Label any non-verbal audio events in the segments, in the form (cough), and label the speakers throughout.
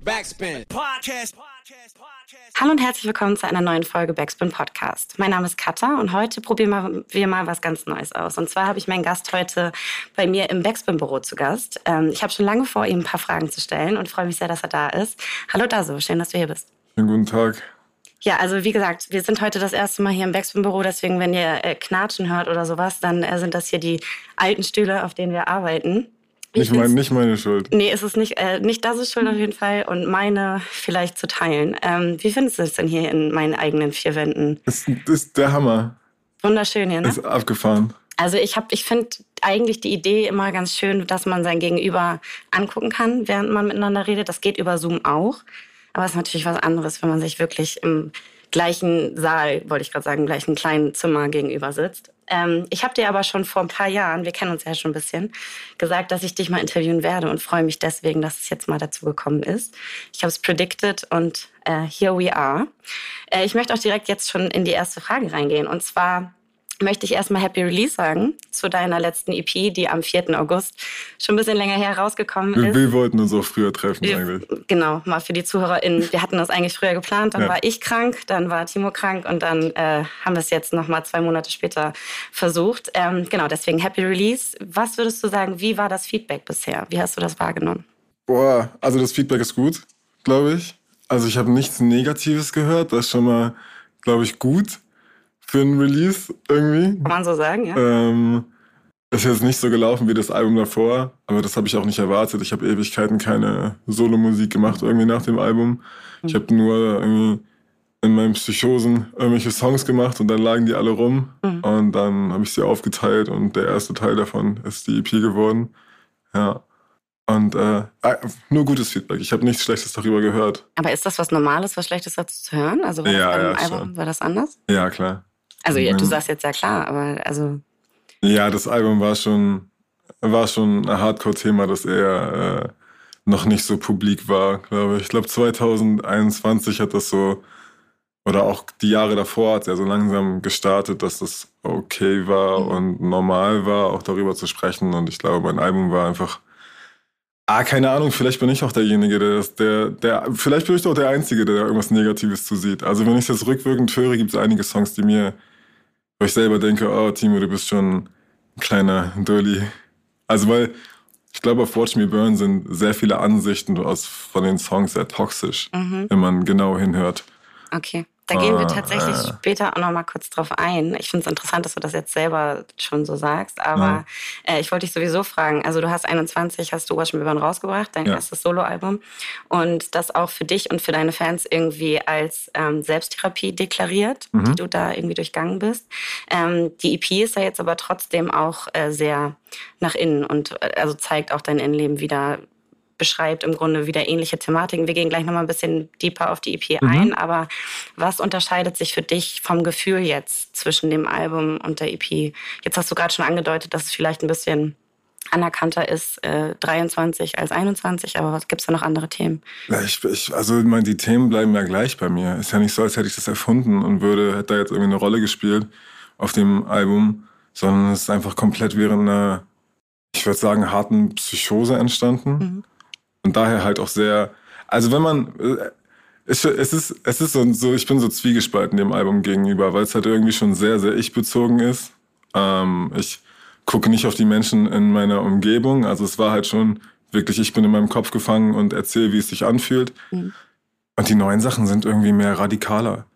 Speaker 1: Backspin. Podcast.
Speaker 2: Hallo und herzlich willkommen zu einer neuen Folge Backspin Podcast. Mein Name ist Katha und heute probieren wir mal was ganz Neues aus. Und zwar habe ich meinen Gast heute bei mir im Backspin Büro zu Gast. Ähm, ich habe schon lange vor, ihm ein paar Fragen zu stellen und freue mich sehr, dass er da ist. Hallo Daso, schön, dass du hier bist.
Speaker 3: Schönen guten Tag.
Speaker 2: Ja, also wie gesagt, wir sind heute das erste Mal hier im Backspin Büro, deswegen wenn ihr äh, Knatschen hört oder sowas, dann äh, sind das hier die alten Stühle, auf denen wir arbeiten.
Speaker 3: Nicht, mein, nicht, meine Schuld.
Speaker 2: Nee, ist es nicht. Äh, nicht das ist Schuld auf jeden Fall und meine vielleicht zu teilen. Ähm, wie findest du es denn hier in meinen eigenen vier Wänden?
Speaker 3: Das ist der Hammer.
Speaker 2: Wunderschön hier, ne?
Speaker 3: Ist abgefahren.
Speaker 2: Also ich habe, ich finde eigentlich die Idee immer ganz schön, dass man sein Gegenüber angucken kann, während man miteinander redet. Das geht über Zoom auch. Aber es ist natürlich was anderes, wenn man sich wirklich im gleichen Saal, wollte ich gerade sagen, im gleichen kleinen Zimmer gegenüber sitzt. Ähm, ich habe dir aber schon vor ein paar Jahren, wir kennen uns ja schon ein bisschen, gesagt, dass ich dich mal interviewen werde und freue mich deswegen, dass es jetzt mal dazu gekommen ist. Ich habe es predicted und äh, here we are. Äh, ich möchte auch direkt jetzt schon in die erste Frage reingehen und zwar möchte ich erstmal Happy Release sagen zu deiner letzten EP, die am 4. August schon ein bisschen länger her rausgekommen ist.
Speaker 3: Wir, wir wollten uns auch früher treffen
Speaker 2: wir,
Speaker 3: eigentlich.
Speaker 2: Genau, mal für die ZuhörerInnen. Wir hatten das eigentlich früher geplant, dann ja. war ich krank, dann war Timo krank und dann äh, haben wir es jetzt nochmal zwei Monate später versucht. Ähm, genau, deswegen Happy Release. Was würdest du sagen, wie war das Feedback bisher? Wie hast du das wahrgenommen?
Speaker 3: Boah, also das Feedback ist gut, glaube ich. Also ich habe nichts Negatives gehört, das ist schon mal, glaube ich, gut für ein Release irgendwie.
Speaker 2: Kann man so sagen, ja.
Speaker 3: Ähm, ist jetzt nicht so gelaufen wie das Album davor, aber das habe ich auch nicht erwartet. Ich habe Ewigkeiten keine Solomusik gemacht irgendwie nach dem Album. Ich habe nur irgendwie in meinen Psychosen irgendwelche Songs gemacht und dann lagen die alle rum mhm. und dann habe ich sie aufgeteilt und der erste Teil davon ist die EP geworden. Ja. Und äh, nur gutes Feedback. Ich habe nichts Schlechtes darüber gehört.
Speaker 2: Aber ist das was Normales, was Schlechtes dazu zu hören? Also war
Speaker 3: ja,
Speaker 2: das
Speaker 3: ja,
Speaker 2: Album, war das anders?
Speaker 3: Ja, klar.
Speaker 2: Also ja, du sagst jetzt ja klar, aber also.
Speaker 3: Ja, das Album war schon, war schon ein Hardcore-Thema, das eher äh, noch nicht so publik war, glaube ich. Ich glaube 2021 hat das so, oder auch die Jahre davor hat es ja so langsam gestartet, dass das okay war mhm. und normal war, auch darüber zu sprechen. Und ich glaube, mein Album war einfach Ah, keine Ahnung, vielleicht bin ich auch derjenige, der, das, der, der, vielleicht bin ich doch der Einzige, der da irgendwas Negatives zusieht. Also wenn ich das rückwirkend höre, gibt es einige Songs, die mir wo ich selber denke, oh Timo, du bist schon ein kleiner Dulli. Also weil ich glaube, auf Watch Me Burn sind sehr viele Ansichten aus, von den Songs sehr toxisch, mhm. wenn man genau hinhört.
Speaker 2: Okay. Da gehen wir ah, tatsächlich äh. später auch noch mal kurz drauf ein. Ich finde es interessant, dass du das jetzt selber schon so sagst. Aber ja. äh, ich wollte dich sowieso fragen. Also du hast 21, hast du Burn rausgebracht, dein ja. erstes Soloalbum. Und das auch für dich und für deine Fans irgendwie als ähm, Selbsttherapie deklariert, mhm. die du da irgendwie durchgangen bist. Ähm, die EP ist ja jetzt aber trotzdem auch äh, sehr nach innen und äh, also zeigt auch dein Innenleben wieder beschreibt im Grunde wieder ähnliche Thematiken. Wir gehen gleich nochmal ein bisschen deeper auf die EP mhm. ein, aber was unterscheidet sich für dich vom Gefühl jetzt zwischen dem Album und der EP? Jetzt hast du gerade schon angedeutet, dass es vielleicht ein bisschen anerkannter ist, äh, 23 als 21, aber was gibt's da noch andere Themen?
Speaker 3: Ja, ich, ich, also ich meine, die Themen bleiben ja gleich bei mir. Ist ja nicht so, als hätte ich das erfunden und würde, hätte da jetzt irgendwie eine Rolle gespielt auf dem Album, sondern es ist einfach komplett während einer, ich würde sagen, harten Psychose entstanden. Mhm. Und daher halt auch sehr, also wenn man, äh, es, ist, es ist so, so, ich bin so zwiegespalten dem Album gegenüber, weil es halt irgendwie schon sehr, sehr ich-bezogen ist. Ähm, ich gucke nicht auf die Menschen in meiner Umgebung. Also es war halt schon wirklich, ich bin in meinem Kopf gefangen und erzähle, wie es sich anfühlt. Mhm. Und die neuen Sachen sind irgendwie mehr radikaler.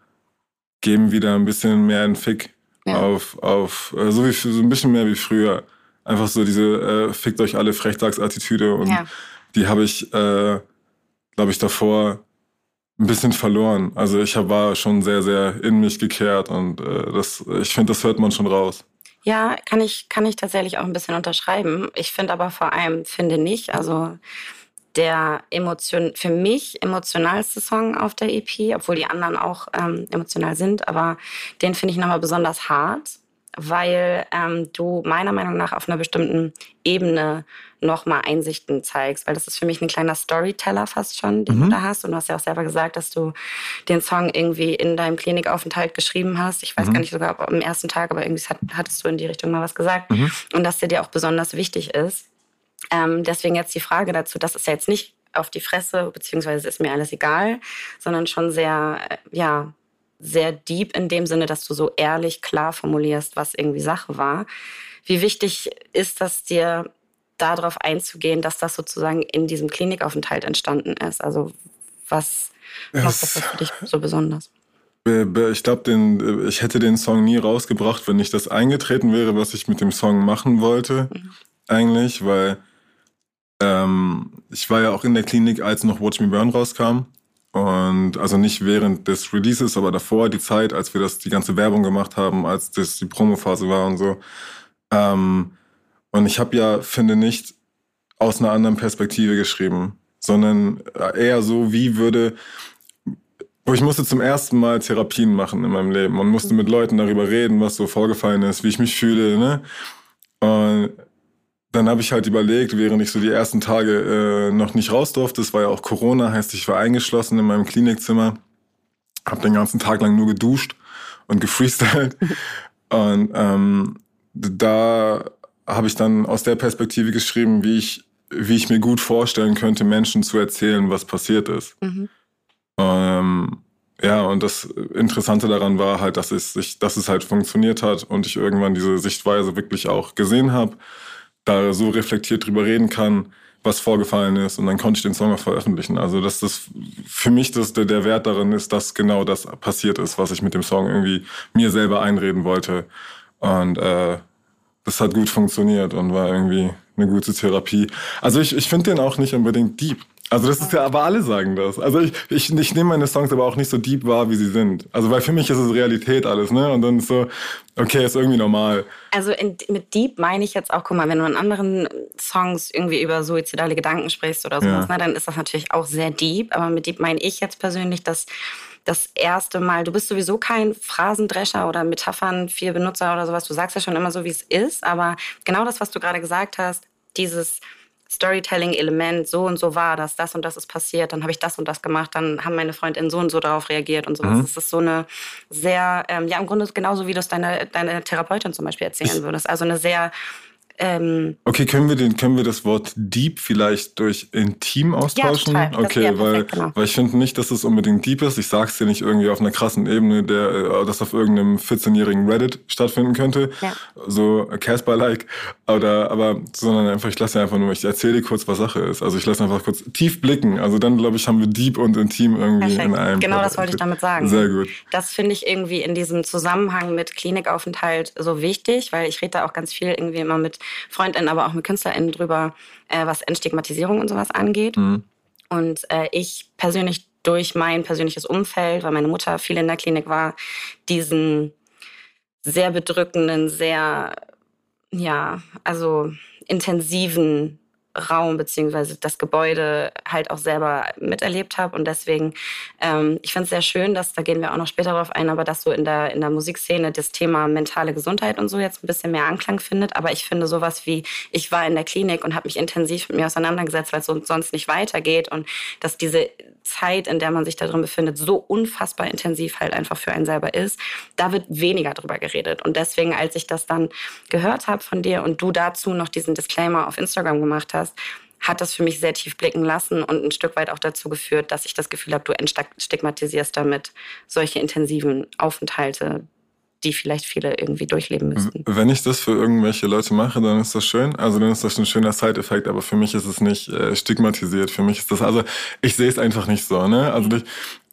Speaker 3: Geben wieder ein bisschen mehr einen Fick ja. auf, auf äh, so, wie, so ein bisschen mehr wie früher. Einfach so diese äh, fickt euch alle Frechdachsattitüde und ja die habe ich, äh, glaube ich, davor ein bisschen verloren. Also ich hab, war schon sehr, sehr in mich gekehrt und äh, das, ich finde, das hört man schon raus.
Speaker 2: Ja, kann ich, kann ich tatsächlich auch ein bisschen unterschreiben. Ich finde aber vor allem, finde nicht, also der Emotion, für mich emotionalste Song auf der EP, obwohl die anderen auch ähm, emotional sind, aber den finde ich nochmal besonders hart weil ähm, du meiner Meinung nach auf einer bestimmten Ebene nochmal Einsichten zeigst, weil das ist für mich ein kleiner Storyteller fast schon, den mhm. du da hast. Und du hast ja auch selber gesagt, dass du den Song irgendwie in deinem Klinikaufenthalt geschrieben hast. Ich weiß mhm. gar nicht sogar ob am ersten Tag, aber irgendwie hattest du in die Richtung mal was gesagt. Mhm. Und dass der dir auch besonders wichtig ist. Ähm, deswegen jetzt die Frage dazu, das ist ja jetzt nicht auf die Fresse, beziehungsweise ist mir alles egal, sondern schon sehr, äh, ja, sehr deep in dem Sinne, dass du so ehrlich klar formulierst, was irgendwie Sache war. Wie wichtig ist das dir, darauf einzugehen, dass das sozusagen in diesem Klinikaufenthalt entstanden ist? Also was macht das für dich so besonders?
Speaker 3: Ich glaube, ich hätte den Song nie rausgebracht, wenn nicht das eingetreten wäre, was ich mit dem Song machen wollte. Mhm. Eigentlich, weil ähm, ich war ja auch in der Klinik, als noch Watch Me Burn rauskam. Und also nicht während des Releases, aber davor, die Zeit, als wir das, die ganze Werbung gemacht haben, als das die Promophase war und so. Ähm, und ich habe ja, finde nicht, aus einer anderen Perspektive geschrieben, sondern eher so, wie würde, ich musste zum ersten Mal Therapien machen in meinem Leben und musste mit Leuten darüber reden, was so vorgefallen ist, wie ich mich fühle, ne? Und dann habe ich halt überlegt, während ich so die ersten Tage äh, noch nicht raus durfte, es war ja auch Corona, heißt ich war eingeschlossen in meinem Klinikzimmer, habe den ganzen Tag lang nur geduscht und gefreestylt (laughs) und ähm, da habe ich dann aus der Perspektive geschrieben, wie ich, wie ich mir gut vorstellen könnte, Menschen zu erzählen, was passiert ist. Mhm. Ähm, ja, und das Interessante daran war halt, dass es, sich, dass es halt funktioniert hat und ich irgendwann diese Sichtweise wirklich auch gesehen habe, da so reflektiert drüber reden kann, was vorgefallen ist und dann konnte ich den Song auch veröffentlichen. Also dass das für mich das, der, der Wert darin ist, dass genau das passiert ist, was ich mit dem Song irgendwie mir selber einreden wollte. Und äh, das hat gut funktioniert und war irgendwie eine gute Therapie. Also ich, ich finde den auch nicht unbedingt deep. Also das ist ja, aber alle sagen das. Also ich, ich, ich nehme meine Songs aber auch nicht so deep wahr, wie sie sind. Also weil für mich ist es Realität alles, ne? Und dann ist so, okay, ist irgendwie normal.
Speaker 2: Also in, mit deep meine ich jetzt auch, guck mal, wenn du in anderen Songs irgendwie über suizidale Gedanken sprichst oder sowas, ja. ne, dann ist das natürlich auch sehr deep. Aber mit deep meine ich jetzt persönlich, dass das erste Mal, du bist sowieso kein Phrasendrescher oder Metaphern, viel Benutzer oder sowas. Du sagst ja schon immer so, wie es ist. Aber genau das, was du gerade gesagt hast, dieses Storytelling-Element, so und so war das, das und das ist passiert, dann habe ich das und das gemacht, dann haben meine Freundinnen so und so darauf reagiert und sowas. Mhm. Das ist so eine sehr, ähm, ja im Grunde genauso, wie du es deiner deine Therapeutin zum Beispiel erzählen würdest. Also eine sehr
Speaker 3: ähm, okay, können wir, den, können wir das Wort Deep vielleicht durch intim austauschen? Ja, total. Okay, ja, weil, genau. weil ich finde nicht, dass es unbedingt Deep ist. Ich sag's dir nicht irgendwie auf einer krassen Ebene, der äh, das auf irgendeinem 14-jährigen Reddit stattfinden könnte. Ja. So Casper-like. Oder, aber, sondern einfach, ich lasse einfach nur, ich erzähle dir kurz, was Sache ist. Also ich lasse einfach kurz tief blicken. Also dann, glaube ich, haben wir Deep und Intim irgendwie Perfekt. in einem.
Speaker 2: Genau das wollte ich damit sagen.
Speaker 3: Sehr gut.
Speaker 2: Das finde ich irgendwie in diesem Zusammenhang mit Klinikaufenthalt so wichtig, weil ich rede da auch ganz viel irgendwie immer mit Freundinnen, aber auch mit KünstlerInnen drüber, äh, was Entstigmatisierung und sowas angeht. Mhm. Und äh, ich persönlich durch mein persönliches Umfeld, weil meine Mutter viel in der Klinik war, diesen sehr bedrückenden, sehr, ja, also intensiven Raum beziehungsweise das Gebäude halt auch selber miterlebt habe. Und deswegen, ähm, ich finde es sehr schön, dass, da gehen wir auch noch später drauf ein, aber dass so in der, in der Musikszene das Thema mentale Gesundheit und so jetzt ein bisschen mehr Anklang findet. Aber ich finde sowas wie, ich war in der Klinik und habe mich intensiv mit mir auseinandergesetzt, weil es sonst nicht weitergeht. Und dass diese Zeit, in der man sich da drin befindet, so unfassbar intensiv halt einfach für einen selber ist, da wird weniger drüber geredet. Und deswegen, als ich das dann gehört habe von dir und du dazu noch diesen Disclaimer auf Instagram gemacht hast, hat das für mich sehr tief blicken lassen und ein Stück weit auch dazu geführt, dass ich das Gefühl habe, du entstigmatisierst damit solche intensiven Aufenthalte, die vielleicht viele irgendwie durchleben müssten.
Speaker 3: Wenn ich das für irgendwelche Leute mache, dann ist das schön. Also dann ist das ein schöner Side-Effekt, aber für mich ist es nicht äh, stigmatisiert. Für mich ist das, also ich sehe es einfach nicht so. Ne? Also ich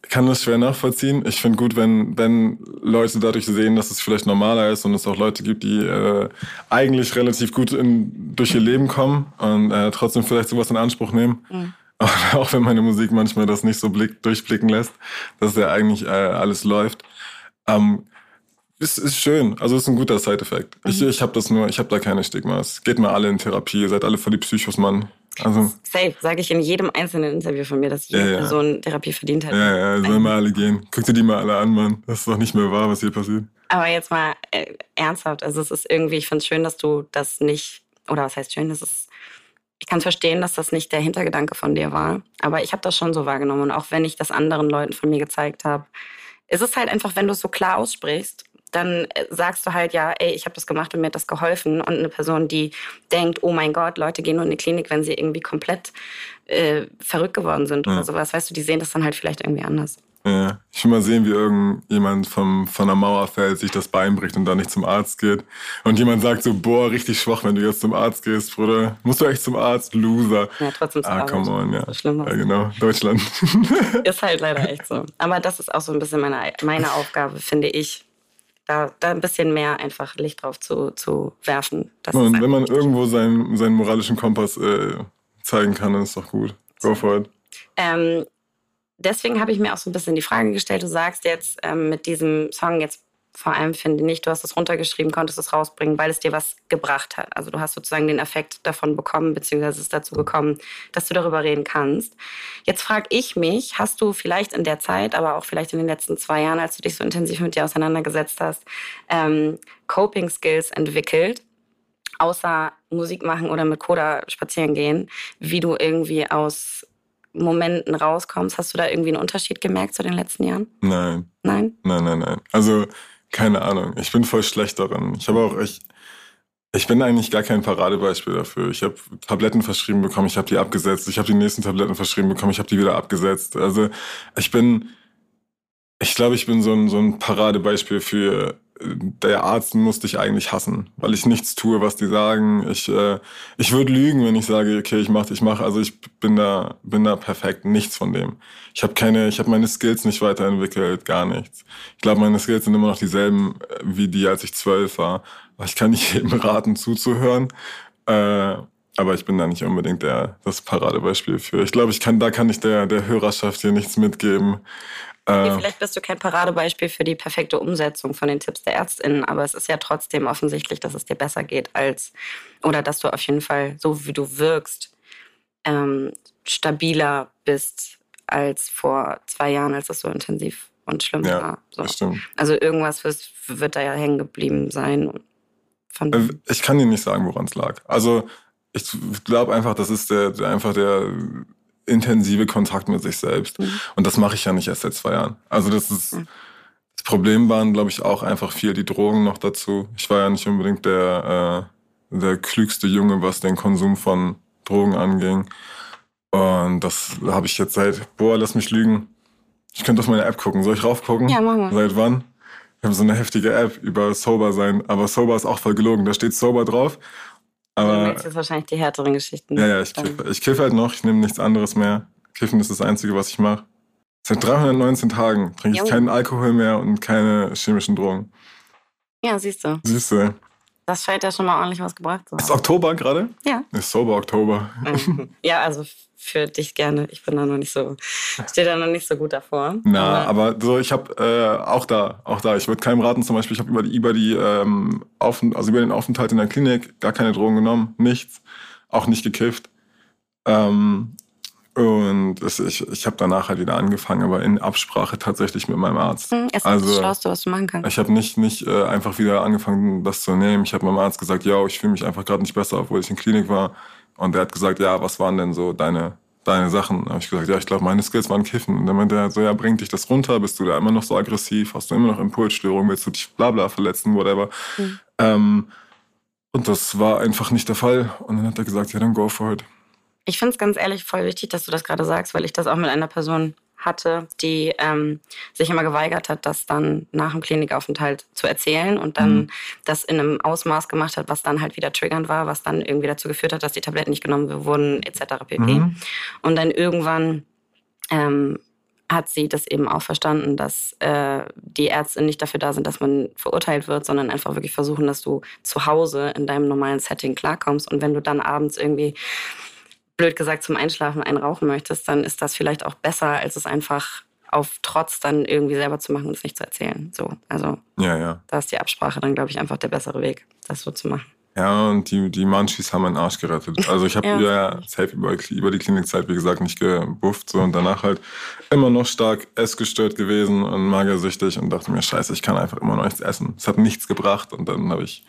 Speaker 3: kann das schwer nachvollziehen. Ich finde gut, wenn, wenn Leute dadurch sehen, dass es vielleicht normaler ist und es auch Leute gibt, die äh, eigentlich relativ gut in, durch ihr Leben kommen und äh, trotzdem vielleicht sowas in Anspruch nehmen. Mhm. (laughs) Auch wenn meine Musik manchmal das nicht so blick, durchblicken lässt, dass ja eigentlich äh, alles läuft. Ähm, ist, ist schön. Also ist ein guter Side-Effekt. Mhm. Ich, ich habe das nur, ich habe da keine Stigmas. Geht mal alle in Therapie, ihr seid alle voll die Psychos, Mann.
Speaker 2: Also, Safe, sage ich in jedem einzelnen Interview von mir, dass jede ja, ja. Person Therapie verdient hat.
Speaker 3: Ja, ja, sollen mal alle gehen. Guck dir die mal alle an, Mann. Das ist doch nicht mehr wahr, was hier passiert.
Speaker 2: Aber jetzt mal äh, ernsthaft. Also es ist irgendwie, ich finde es schön, dass du das nicht, oder was heißt schön, das ist ich kann verstehen, dass das nicht der Hintergedanke von dir war, aber ich habe das schon so wahrgenommen und auch wenn ich das anderen Leuten von mir gezeigt habe, ist es halt einfach, wenn du es so klar aussprichst dann äh, sagst du halt, ja, ey, ich habe das gemacht und mir hat das geholfen. Und eine Person, die denkt, oh mein Gott, Leute gehen nur in die Klinik, wenn sie irgendwie komplett äh, verrückt geworden sind ja. oder sowas. Weißt du, die sehen das dann halt vielleicht irgendwie anders.
Speaker 3: Ja, ich will mal sehen, wie irgendjemand vom, von der Mauer fällt, sich das Bein bricht und dann nicht zum Arzt geht. Und jemand sagt so, boah, richtig schwach, wenn du jetzt zum Arzt gehst, Bruder. Musst du echt zum Arzt? Loser.
Speaker 2: Ja, trotzdem
Speaker 3: zum Ah, come on, ja.
Speaker 2: So schlimm
Speaker 3: ja, genau. Deutschland. (laughs)
Speaker 2: ist halt leider echt so. Aber das ist auch so ein bisschen meine, meine Aufgabe, finde ich. Da, da ein bisschen mehr einfach Licht drauf zu, zu werfen.
Speaker 3: Das und wenn man irgendwo seinen, seinen moralischen Kompass äh, zeigen kann, dann ist doch gut. Go for it.
Speaker 2: Ähm, deswegen habe ich mir auch so ein bisschen die Frage gestellt, du sagst jetzt ähm, mit diesem Song jetzt vor allem finde ich, du hast es runtergeschrieben, konntest es rausbringen, weil es dir was gebracht hat. Also du hast sozusagen den Effekt davon bekommen, beziehungsweise es ist dazu gekommen, dass du darüber reden kannst. Jetzt frage ich mich, hast du vielleicht in der Zeit, aber auch vielleicht in den letzten zwei Jahren, als du dich so intensiv mit dir auseinandergesetzt hast, ähm, Coping Skills entwickelt, außer Musik machen oder mit Coda spazieren gehen, wie du irgendwie aus Momenten rauskommst. Hast du da irgendwie einen Unterschied gemerkt zu den letzten Jahren?
Speaker 3: Nein.
Speaker 2: Nein?
Speaker 3: Nein, nein, nein. Also, keine Ahnung. Ich bin voll schlecht darin. Ich habe auch echt, ich bin eigentlich gar kein Paradebeispiel dafür. Ich habe Tabletten verschrieben bekommen, ich habe die abgesetzt. Ich habe die nächsten Tabletten verschrieben bekommen, ich habe die wieder abgesetzt. Also, ich bin, ich glaube, ich bin so ein, so ein Paradebeispiel für der Arzt muss dich eigentlich hassen, weil ich nichts tue, was die sagen. Ich, äh, ich würde lügen, wenn ich sage, okay, ich mache, ich mache. Also ich bin da, bin da perfekt. Nichts von dem. Ich habe keine, ich habe meine Skills nicht weiterentwickelt, gar nichts. Ich glaube, meine Skills sind immer noch dieselben äh, wie die, als ich zwölf war. Ich kann nicht (laughs) jedem raten, zuzuhören. Äh, aber ich bin da nicht unbedingt der, das Paradebeispiel für. Ich glaube, ich kann, da kann ich der, der Hörerschaft hier nichts mitgeben.
Speaker 2: Okay, äh, vielleicht bist du kein Paradebeispiel für die perfekte Umsetzung von den Tipps der ÄrztInnen, aber es ist ja trotzdem offensichtlich, dass es dir besser geht als, oder dass du auf jeden Fall, so wie du wirkst, ähm, stabiler bist als vor zwei Jahren, als es so intensiv und schlimm
Speaker 3: ja,
Speaker 2: war. So.
Speaker 3: Das stimmt.
Speaker 2: Also irgendwas wird, wird da ja hängen geblieben sein.
Speaker 3: Äh, ich kann dir nicht sagen, woran es lag. Also ich glaube einfach, das ist der, der einfach der intensive Kontakt mit sich selbst. Mhm. Und das mache ich ja nicht erst seit zwei Jahren. Also das ist mhm. das Problem waren, glaube ich, auch einfach viel die Drogen noch dazu. Ich war ja nicht unbedingt der äh, der klügste Junge, was den Konsum von Drogen anging. Und das habe ich jetzt seit, boah, lass mich lügen. Ich könnte auf meine App gucken. Soll ich raufgucken?
Speaker 2: Ja, mach mal.
Speaker 3: Seit wann? Wir haben so eine heftige App über Sober sein, aber Sober ist auch voll gelogen. Da steht Sober drauf aber,
Speaker 2: du jetzt wahrscheinlich die härteren Geschichten.
Speaker 3: Ja, ja, ich kiffe. Ich kiffe halt noch, ich nehme nichts anderes mehr. Kiffen ist das Einzige, was ich mache. Seit 319 Tagen trinke ich keinen Alkohol mehr und keine chemischen Drogen.
Speaker 2: Ja, siehst du.
Speaker 3: Siehst du.
Speaker 2: Das scheint ja schon mal ordentlich was gebracht zu haben.
Speaker 3: Ist Oktober gerade?
Speaker 2: Ja.
Speaker 3: Ist sober Oktober.
Speaker 2: Ja, also für dich gerne. Ich bin da noch nicht so, stehe da noch nicht so gut davor.
Speaker 3: Na, aber, aber so, ich habe äh, auch da, auch da. Ich würde keinem raten, zum Beispiel, ich habe über die, über die ähm, Aufent also über den Aufenthalt in der Klinik gar keine Drogen genommen, nichts, auch nicht gekifft. Ähm, und ich, ich habe danach halt wieder angefangen, aber in Absprache tatsächlich mit meinem Arzt.
Speaker 2: Hm, es also, das Schlauste, was du machen kannst.
Speaker 3: Ich habe nicht, nicht äh, einfach wieder angefangen, das zu nehmen. Ich habe meinem Arzt gesagt, ja, ich fühle mich einfach gerade nicht besser, obwohl ich in Klinik war. Und er hat gesagt, ja, was waren denn so deine, deine Sachen? Da habe ich gesagt, ja, ich glaube, meine Skills waren Kiffen. Und dann meinte er so, ja, bringt dich das runter? Bist du da immer noch so aggressiv? Hast du immer noch Impulsstörungen? Willst du dich bla bla verletzen? Whatever. Mhm. Ähm, und das war einfach nicht der Fall. Und dann hat er gesagt, ja, dann go for it.
Speaker 2: Ich finde es ganz ehrlich voll wichtig, dass du das gerade sagst, weil ich das auch mit einer Person hatte, die ähm, sich immer geweigert hat, das dann nach dem Klinikaufenthalt zu erzählen und dann mhm. das in einem Ausmaß gemacht hat, was dann halt wieder triggernd war, was dann irgendwie dazu geführt hat, dass die Tabletten nicht genommen wurden, etc. pp. Mhm. Und dann irgendwann ähm, hat sie das eben auch verstanden, dass äh, die Ärzte nicht dafür da sind, dass man verurteilt wird, sondern einfach wirklich versuchen, dass du zu Hause in deinem normalen Setting klarkommst. Und wenn du dann abends irgendwie blöd gesagt zum Einschlafen einen rauchen möchtest, dann ist das vielleicht auch besser, als es einfach auf Trotz dann irgendwie selber zu machen und es nicht zu erzählen. So, also
Speaker 3: ja, ja.
Speaker 2: da ist die Absprache dann, glaube ich, einfach der bessere Weg, das so zu machen.
Speaker 3: Ja, und die, die Munchies haben meinen Arsch gerettet. Also ich habe (laughs) ja. ja safe über, über die Klinikzeit, wie gesagt, nicht gebufft. So, und danach halt immer noch stark essgestört gewesen und magersüchtig und dachte mir, scheiße, ich kann einfach immer noch nichts essen. Es hat nichts gebracht. Und dann habe ich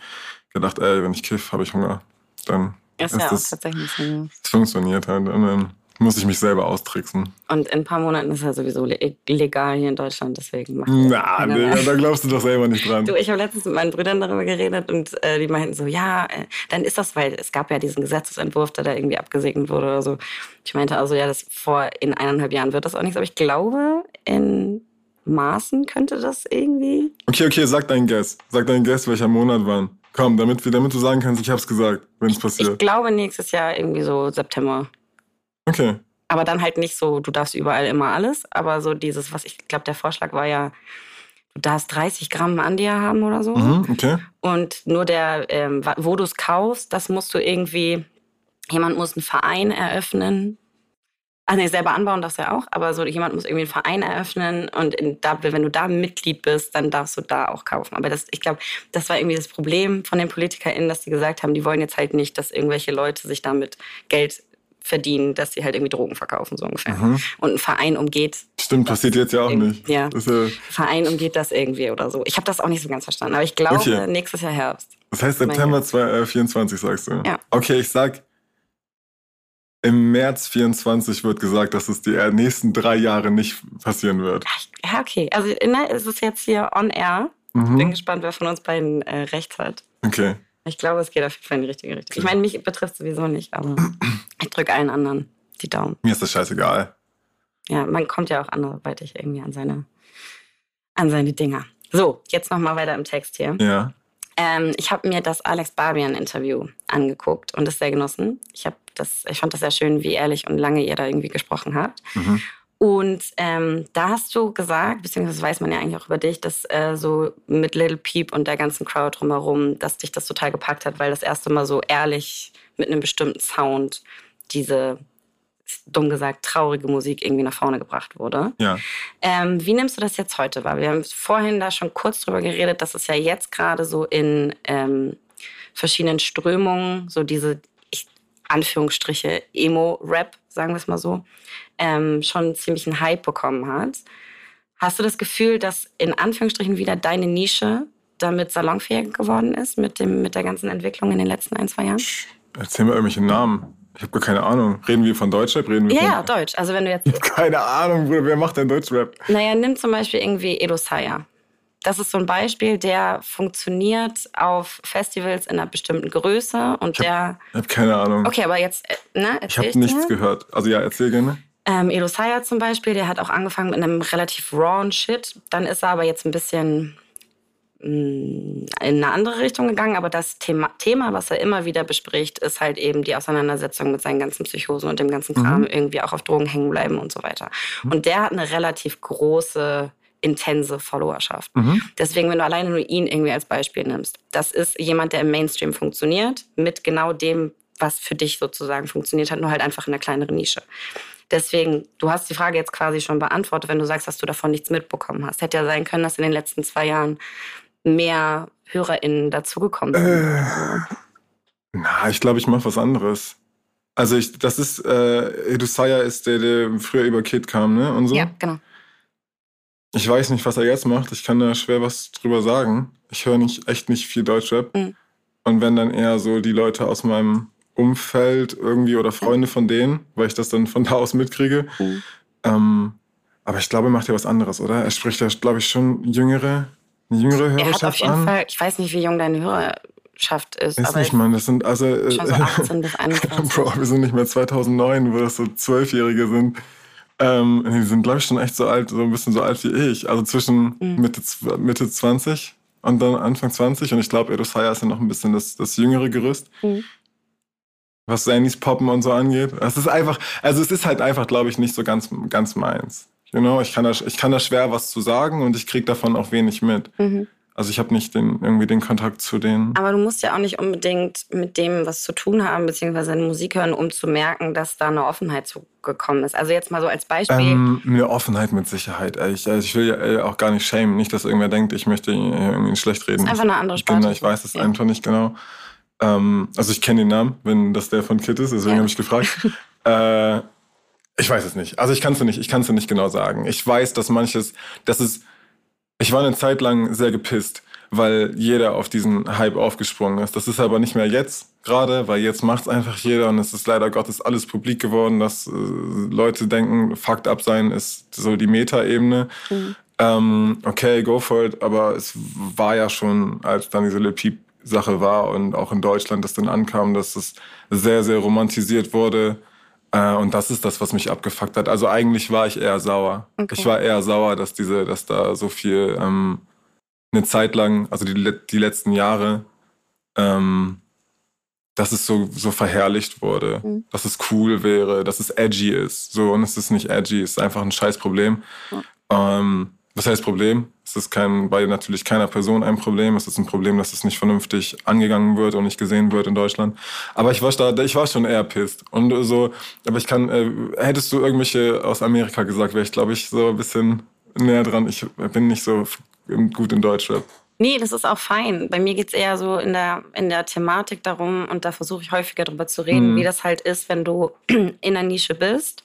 Speaker 3: gedacht, ey, wenn ich kiff, habe ich Hunger. Dann
Speaker 2: ist, ist ja das, auch tatsächlich so.
Speaker 3: Es funktioniert halt. Und dann muss ich mich selber austricksen.
Speaker 2: Und in ein paar Monaten ist er sowieso legal hier in Deutschland, deswegen
Speaker 3: macht Na, Digga, da glaubst du doch selber nicht dran.
Speaker 2: Du, ich habe letztens mit meinen Brüdern darüber geredet und äh, die meinten so, ja, äh, dann ist das, weil es gab ja diesen Gesetzesentwurf, der da irgendwie abgesegnet wurde oder so. Ich meinte also, ja, das vor in eineinhalb Jahren wird das auch nichts, aber ich glaube, in Maßen könnte das irgendwie.
Speaker 3: Okay, okay, sag deinen Guess. Sag deinen Guess, welcher Monat wann. Komm, damit, damit du sagen kannst, ich hab's gesagt, wenn es passiert.
Speaker 2: Ich glaube nächstes Jahr irgendwie so September.
Speaker 3: Okay.
Speaker 2: Aber dann halt nicht so, du darfst überall immer alles, aber so dieses, was ich glaube, der Vorschlag war ja, du darfst 30 Gramm Andia haben oder so.
Speaker 3: Mhm, okay.
Speaker 2: Und nur der, ähm, wo du es kaufst, das musst du irgendwie, jemand muss einen Verein eröffnen. Also nee, selber anbauen darfst du ja auch, aber so jemand muss irgendwie einen Verein eröffnen und in, da, wenn du da Mitglied bist, dann darfst du da auch kaufen. Aber das, ich glaube, das war irgendwie das Problem von den PolitikerInnen, dass die gesagt haben, die wollen jetzt halt nicht, dass irgendwelche Leute sich damit Geld verdienen, dass sie halt irgendwie Drogen verkaufen, so ungefähr. Mhm. Und ein Verein umgeht.
Speaker 3: Stimmt, passiert jetzt ja auch nicht.
Speaker 2: Ja. Das, äh Verein umgeht das irgendwie oder so. Ich habe das auch nicht so ganz verstanden, aber ich glaube, okay. nächstes Jahr Herbst.
Speaker 3: Das heißt September 2024, äh, sagst du?
Speaker 2: Ja.
Speaker 3: Okay, ich sag, im März 24 wird gesagt, dass es die nächsten drei Jahre nicht passieren wird.
Speaker 2: Ja, okay. Also ne, ist es jetzt hier on air. Mhm. Bin gespannt, wer von uns beiden äh, recht hat.
Speaker 3: Okay.
Speaker 2: Ich glaube, es geht auf jeden Fall in die richtige Richtung. Ich meine, mich betrifft sowieso nicht, aber (clears throat) ich drücke allen anderen die Daumen.
Speaker 3: Mir ist das scheißegal.
Speaker 2: Ja, man kommt ja auch anderweitig irgendwie an seine, an seine Dinger. So, jetzt nochmal weiter im Text hier.
Speaker 3: Ja.
Speaker 2: Ähm, ich habe mir das Alex Barbian-Interview angeguckt und das sehr genossen. Ich, das, ich fand das sehr schön, wie ehrlich und lange ihr da irgendwie gesprochen habt. Mhm. Und ähm, da hast du gesagt, beziehungsweise weiß man ja eigentlich auch über dich, dass äh, so mit Little Peep und der ganzen Crowd drumherum, dass dich das total gepackt hat, weil das erste Mal so ehrlich mit einem bestimmten Sound diese, dumm gesagt, traurige Musik irgendwie nach vorne gebracht wurde.
Speaker 3: Ja.
Speaker 2: Ähm, wie nimmst du das jetzt heute wahr? Wir haben vorhin da schon kurz drüber geredet, dass es ja jetzt gerade so in ähm, verschiedenen Strömungen, so diese Anführungsstriche Emo-Rap, sagen wir es mal so, ähm, schon ziemlich einen Hype bekommen hat. Hast du das Gefühl, dass in Anführungsstrichen wieder deine Nische damit salonfähig geworden ist mit, dem, mit der ganzen Entwicklung in den letzten ein, zwei Jahren?
Speaker 3: Erzähl mir irgendwelche Namen. Ich habe gar keine Ahnung. Reden wir von Deutschrap? Reden wir
Speaker 2: ja,
Speaker 3: von...
Speaker 2: ja, Deutsch. Also wenn du jetzt.
Speaker 3: Ich (laughs) keine Ahnung, Bruder. Wer macht denn Deutschrap?
Speaker 2: Naja, nimm zum Beispiel irgendwie Edo Saya. Das ist so ein Beispiel, der funktioniert auf Festivals in einer bestimmten Größe und
Speaker 3: ich
Speaker 2: hab, der.
Speaker 3: Ich habe keine Ahnung.
Speaker 2: Okay, aber jetzt, äh, ne,
Speaker 3: Ich habe nichts gehört. Also ja, erzähl gerne.
Speaker 2: Ähm, Edo Saya zum Beispiel, der hat auch angefangen mit einem relativ rawen Shit. Dann ist er aber jetzt ein bisschen mm, in eine andere Richtung gegangen. Aber das Thema, Thema, was er immer wieder bespricht, ist halt eben die Auseinandersetzung mit seinen ganzen Psychosen und dem ganzen Kram, mhm. irgendwie auch auf Drogen hängen bleiben und so weiter. Mhm. Und der hat eine relativ große intense Followerschaft. Mhm. Deswegen, wenn du alleine nur ihn irgendwie als Beispiel nimmst, das ist jemand, der im Mainstream funktioniert, mit genau dem, was für dich sozusagen funktioniert hat, nur halt einfach in einer kleineren Nische. Deswegen, du hast die Frage jetzt quasi schon beantwortet, wenn du sagst, dass du davon nichts mitbekommen hast. Hätte ja sein können, dass in den letzten zwei Jahren mehr HörerInnen dazugekommen sind. Äh,
Speaker 3: na, ich glaube, ich mache was anderes. Also ich, das ist, äh, Edusaya ist der, der früher über Kid kam, ne? Und so.
Speaker 2: Ja, genau.
Speaker 3: Ich weiß nicht, was er jetzt macht. Ich kann da schwer was drüber sagen. Ich höre nicht, echt nicht viel Deutschrap. Mhm. Und wenn dann eher so die Leute aus meinem Umfeld irgendwie oder Freunde von denen, weil ich das dann von (laughs) da aus mitkriege. Mhm. Ähm, aber ich glaube, er macht ja was anderes, oder? Er spricht ja, glaube ich, schon jüngere, eine jüngere Hörerschaft
Speaker 2: er hat auf jeden
Speaker 3: an.
Speaker 2: Fall, ich weiß nicht, wie jung deine Hörerschaft ist.
Speaker 3: Ist nicht, man. Das sind also.
Speaker 2: Äh, schon so 18 bis 21. (laughs)
Speaker 3: Bro, wir sind nicht mehr 2009, wo das so Zwölfjährige sind. Ähm, die sind, glaube ich, schon echt so alt, so ein bisschen so alt wie ich. Also zwischen mhm. Mitte, Mitte 20 und dann Anfang 20. Und ich glaube, Edosaya ist ja noch ein bisschen das, das jüngere Gerüst. Mhm was Sandys Poppen und so angeht. Es ist einfach, also es ist halt einfach, glaube ich, nicht so ganz, ganz meins. You know, ich kann da, ich kann da schwer was zu sagen und ich kriege davon auch wenig mit. Mhm. Also ich habe nicht den, irgendwie den Kontakt zu denen.
Speaker 2: Aber du musst ja auch nicht unbedingt mit dem was zu tun haben, beziehungsweise eine Musik hören, um zu merken, dass da eine Offenheit zugekommen ist. Also jetzt mal so als Beispiel.
Speaker 3: Ähm, eine Offenheit mit Sicherheit. Ich, also ich will ja auch gar nicht schämen. Nicht, dass irgendwer denkt, ich möchte irgendwie schlecht reden. Das
Speaker 2: ist einfach eine andere Sprache.
Speaker 3: Genau, ich weiß es ja. einfach nicht genau. Ähm, also ich kenne den Namen, wenn das der von Kit ist, deswegen ja. habe ich gefragt. (laughs) äh, ich weiß es nicht. Also ich kann es nicht, ich kann es nicht genau sagen. Ich weiß, dass manches, das ist, ich war eine Zeit lang sehr gepisst, weil jeder auf diesen Hype aufgesprungen ist. Das ist aber nicht mehr jetzt gerade, weil jetzt macht es einfach jeder und es ist leider Gottes alles publik geworden, dass äh, Leute denken, Fakt up sein ist so die Meta-Ebene. Mhm. Ähm, okay, go for it, aber es war ja schon, als dann diese Lil Peep Sache war und auch in Deutschland das dann ankam, dass es sehr, sehr romantisiert wurde. Äh, und das ist das, was mich abgefuckt hat. Also eigentlich war ich eher sauer. Okay. Ich war eher sauer, dass diese, dass da so viel ähm, eine Zeit lang, also die, die letzten Jahre, ähm, dass es so, so verherrlicht wurde, mhm. dass es cool wäre, dass es edgy ist. So, und es ist nicht edgy, es ist einfach ein scheiß Problem. Mhm. Ähm, was heißt Problem? Es ist kein, bei natürlich keiner Person ein Problem. Es ist ein Problem, dass es nicht vernünftig angegangen wird und nicht gesehen wird in Deutschland. Aber ich war da, ich war schon eher pisst. Und so, aber ich kann, äh, hättest du irgendwelche aus Amerika gesagt, wäre ich, glaube ich, so ein bisschen näher dran. Ich bin nicht so gut in Deutschrap.
Speaker 2: Nee, das ist auch fein. Bei mir geht es eher so in der, in der Thematik darum, und da versuche ich häufiger drüber zu reden, mhm. wie das halt ist, wenn du (clears throat) in der Nische bist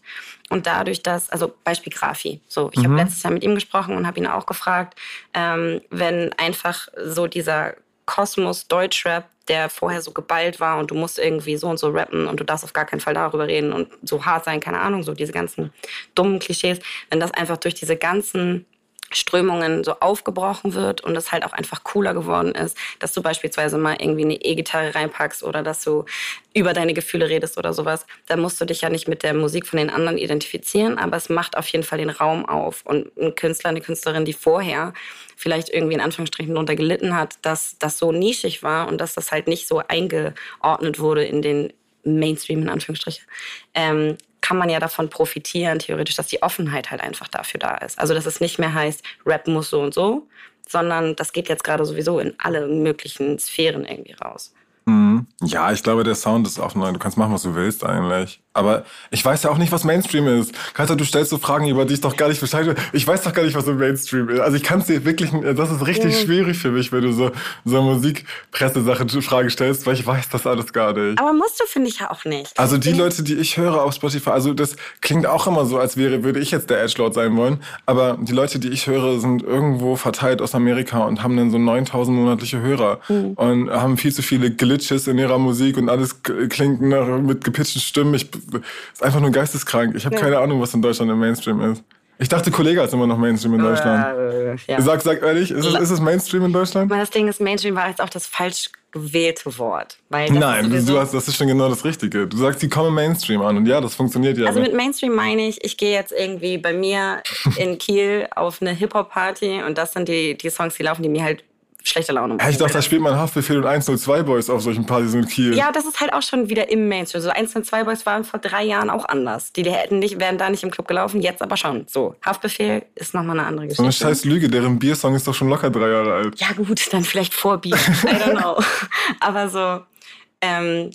Speaker 2: und dadurch, dass, also Beispiel Grafi, so, ich mhm. habe letztes Jahr mit ihm gesprochen und habe ihn auch gefragt, ähm, wenn einfach so dieser Kosmos Deutschrap, der vorher so geballt war und du musst irgendwie so und so rappen und du darfst auf gar keinen Fall darüber reden und so hart sein, keine Ahnung, so diese ganzen dummen Klischees, wenn das einfach durch diese ganzen Strömungen so aufgebrochen wird und es halt auch einfach cooler geworden ist, dass du beispielsweise mal irgendwie eine E-Gitarre reinpackst oder dass du über deine Gefühle redest oder sowas, dann musst du dich ja nicht mit der Musik von den anderen identifizieren, aber es macht auf jeden Fall den Raum auf. Und ein Künstler, eine Künstlerin, die vorher vielleicht irgendwie in Anführungsstrichen darunter gelitten hat, dass das so nischig war und dass das halt nicht so eingeordnet wurde in den Mainstream in Anführungsstrichen, ähm, kann man ja davon profitieren, theoretisch, dass die Offenheit halt einfach dafür da ist. Also, dass es nicht mehr heißt, Rap muss so und so, sondern das geht jetzt gerade sowieso in alle möglichen Sphären irgendwie raus.
Speaker 3: Mhm. Ja, ich glaube, der Sound ist auch neu. Du kannst machen, was du willst eigentlich. Aber ich weiß ja auch nicht, was Mainstream ist. Kaiser, du stellst so Fragen, über die ich doch gar nicht Bescheid weiß. Ich weiß doch gar nicht, was so Mainstream ist. Also ich kann es dir wirklich, das ist richtig ja. schwierig für mich, wenn du so, so Musikpressesachen Fragen stellst, weil ich weiß das alles gar nicht.
Speaker 2: Aber musst du, finde ich ja auch nicht.
Speaker 3: Also die Leute, die ich höre auf Spotify, also das klingt auch immer so, als wäre, würde ich jetzt der Edgelord sein wollen. Aber die Leute, die ich höre, sind irgendwo verteilt aus Amerika und haben dann so 9000 monatliche Hörer mhm. und haben viel zu viele Glitches in ihrer Musik und alles klingt nach, mit gepitchten Stimmen. Ich ist einfach nur geisteskrank. Ich habe ja. keine Ahnung, was in Deutschland im Mainstream ist. Ich dachte, Kollege ist immer noch Mainstream in Deutschland. Äh, ja. Sag, sag ehrlich, ist es, ist es Mainstream in Deutschland?
Speaker 2: Das Ding ist, Mainstream war jetzt auch das falsch gewählte Wort.
Speaker 3: Nein, du hast, das ist schon genau das Richtige. Du sagst, die kommen Mainstream an und ja, das funktioniert ja.
Speaker 2: Also mit Mainstream meine ich, ich gehe jetzt irgendwie bei mir in Kiel auf eine Hip-Hop-Party und das sind die, die Songs, die laufen, die mir halt schlechte Laune
Speaker 3: machen. ich dachte, da spielt man Haftbefehl und 102 Boys auf solchen Partys in Kiel.
Speaker 2: Ja, das ist halt auch schon wieder im Mainstream. So 102 Boys waren vor drei Jahren auch anders. Die, die hätten nicht, wären da nicht im Club gelaufen, jetzt aber schon. So, Haftbefehl ist nochmal eine andere Geschichte.
Speaker 3: So eine scheiß Lüge, deren Biersong ist doch schon locker drei Jahre alt.
Speaker 2: Ja gut, dann vielleicht vor Bier. I don't know. (laughs) aber so, ähm,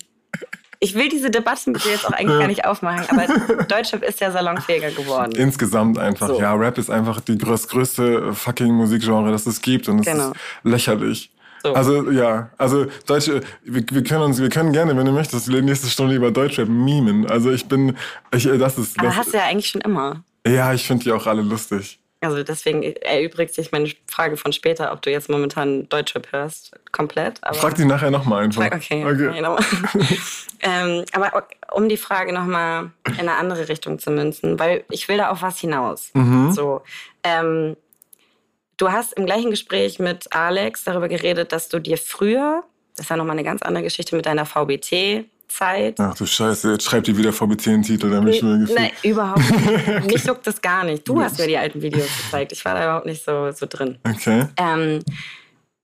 Speaker 2: ich will diese Debatte mit dir jetzt auch eigentlich gar nicht aufmachen, aber (laughs) Deutschrap ist ja salonfähiger geworden.
Speaker 3: Insgesamt einfach. So. Ja, Rap ist einfach die größte fucking Musikgenre, das es gibt und es genau. ist lächerlich. So. Also ja, also Deutsche, wir, wir, können uns, wir können gerne, wenn du möchtest, die nächste Stunde über Deutschrap mimen. Also ich bin, ich, das ist.
Speaker 2: Aber
Speaker 3: das,
Speaker 2: hast du ja eigentlich schon immer.
Speaker 3: Ja, ich finde die auch alle lustig.
Speaker 2: Also deswegen erübrigt sich meine Frage von später, ob du jetzt momentan Deutschrap hörst, komplett.
Speaker 3: Aber Frag die nachher nochmal einfach.
Speaker 2: Frag, okay, okay. okay nochmal. (laughs) ähm, aber um die Frage nochmal in eine andere Richtung zu münzen, weil ich will da auf was hinaus. Mhm. So, ähm, du hast im gleichen Gespräch mit Alex darüber geredet, dass du dir früher, das ist ja nochmal eine ganz andere Geschichte mit deiner VBT, Zeit.
Speaker 3: Ach du Scheiße, jetzt schreibt ihr wieder VBT-Titel, da ich mir
Speaker 2: Nein, überhaupt nicht. (laughs) Mich juckt das gar nicht. Du hast mir die alten Videos gezeigt. Ich war da überhaupt nicht so, so drin.
Speaker 3: Okay.
Speaker 2: Ähm,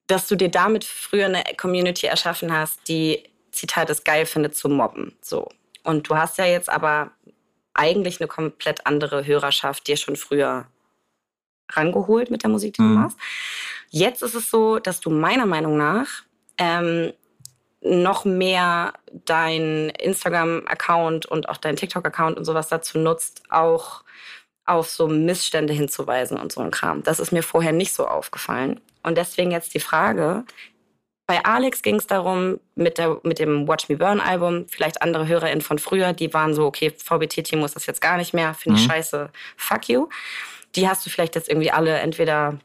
Speaker 2: dass du dir damit früher eine Community erschaffen hast, die, Zitat, es geil findet zu mobben. So. Und du hast ja jetzt aber eigentlich eine komplett andere Hörerschaft dir schon früher rangeholt mit der Musik, die mhm. du machst. Jetzt ist es so, dass du meiner Meinung nach ähm, noch mehr dein Instagram-Account und auch dein TikTok-Account und sowas dazu nutzt, auch auf so Missstände hinzuweisen und so ein Kram. Das ist mir vorher nicht so aufgefallen. Und deswegen jetzt die Frage, bei Alex ging es darum, mit, der, mit dem Watch Me Burn Album, vielleicht andere HörerInnen von früher, die waren so, okay, VBT-Team muss das jetzt gar nicht mehr, finde ich mhm. scheiße, fuck you. Die hast du vielleicht jetzt irgendwie alle entweder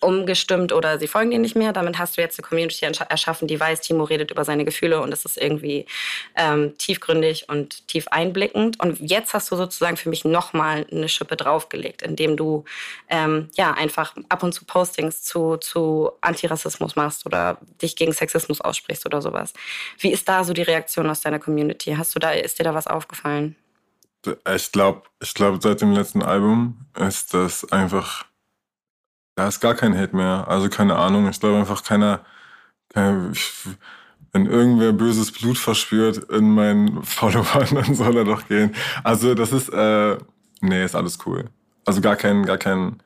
Speaker 2: umgestimmt oder sie folgen dir nicht mehr. Damit hast du jetzt eine Community erschaffen, die weiß, Timo redet über seine Gefühle und es ist irgendwie ähm, tiefgründig und tief einblickend. Und jetzt hast du sozusagen für mich nochmal eine Schippe draufgelegt, indem du ähm, ja einfach ab und zu Postings zu, zu Antirassismus machst oder dich gegen Sexismus aussprichst oder sowas. Wie ist da so die Reaktion aus deiner Community? Hast du da, ist dir da was aufgefallen?
Speaker 3: Ich glaube, ich glaube, seit dem letzten Album ist das einfach da ist gar kein Hate mehr. Also keine Ahnung. Ich glaube einfach keiner, keine, wenn irgendwer böses Blut verspürt in meinen (laughs) Followern, dann soll er doch gehen. Also das ist, äh, nee, ist alles cool. Also gar kein, gar kein,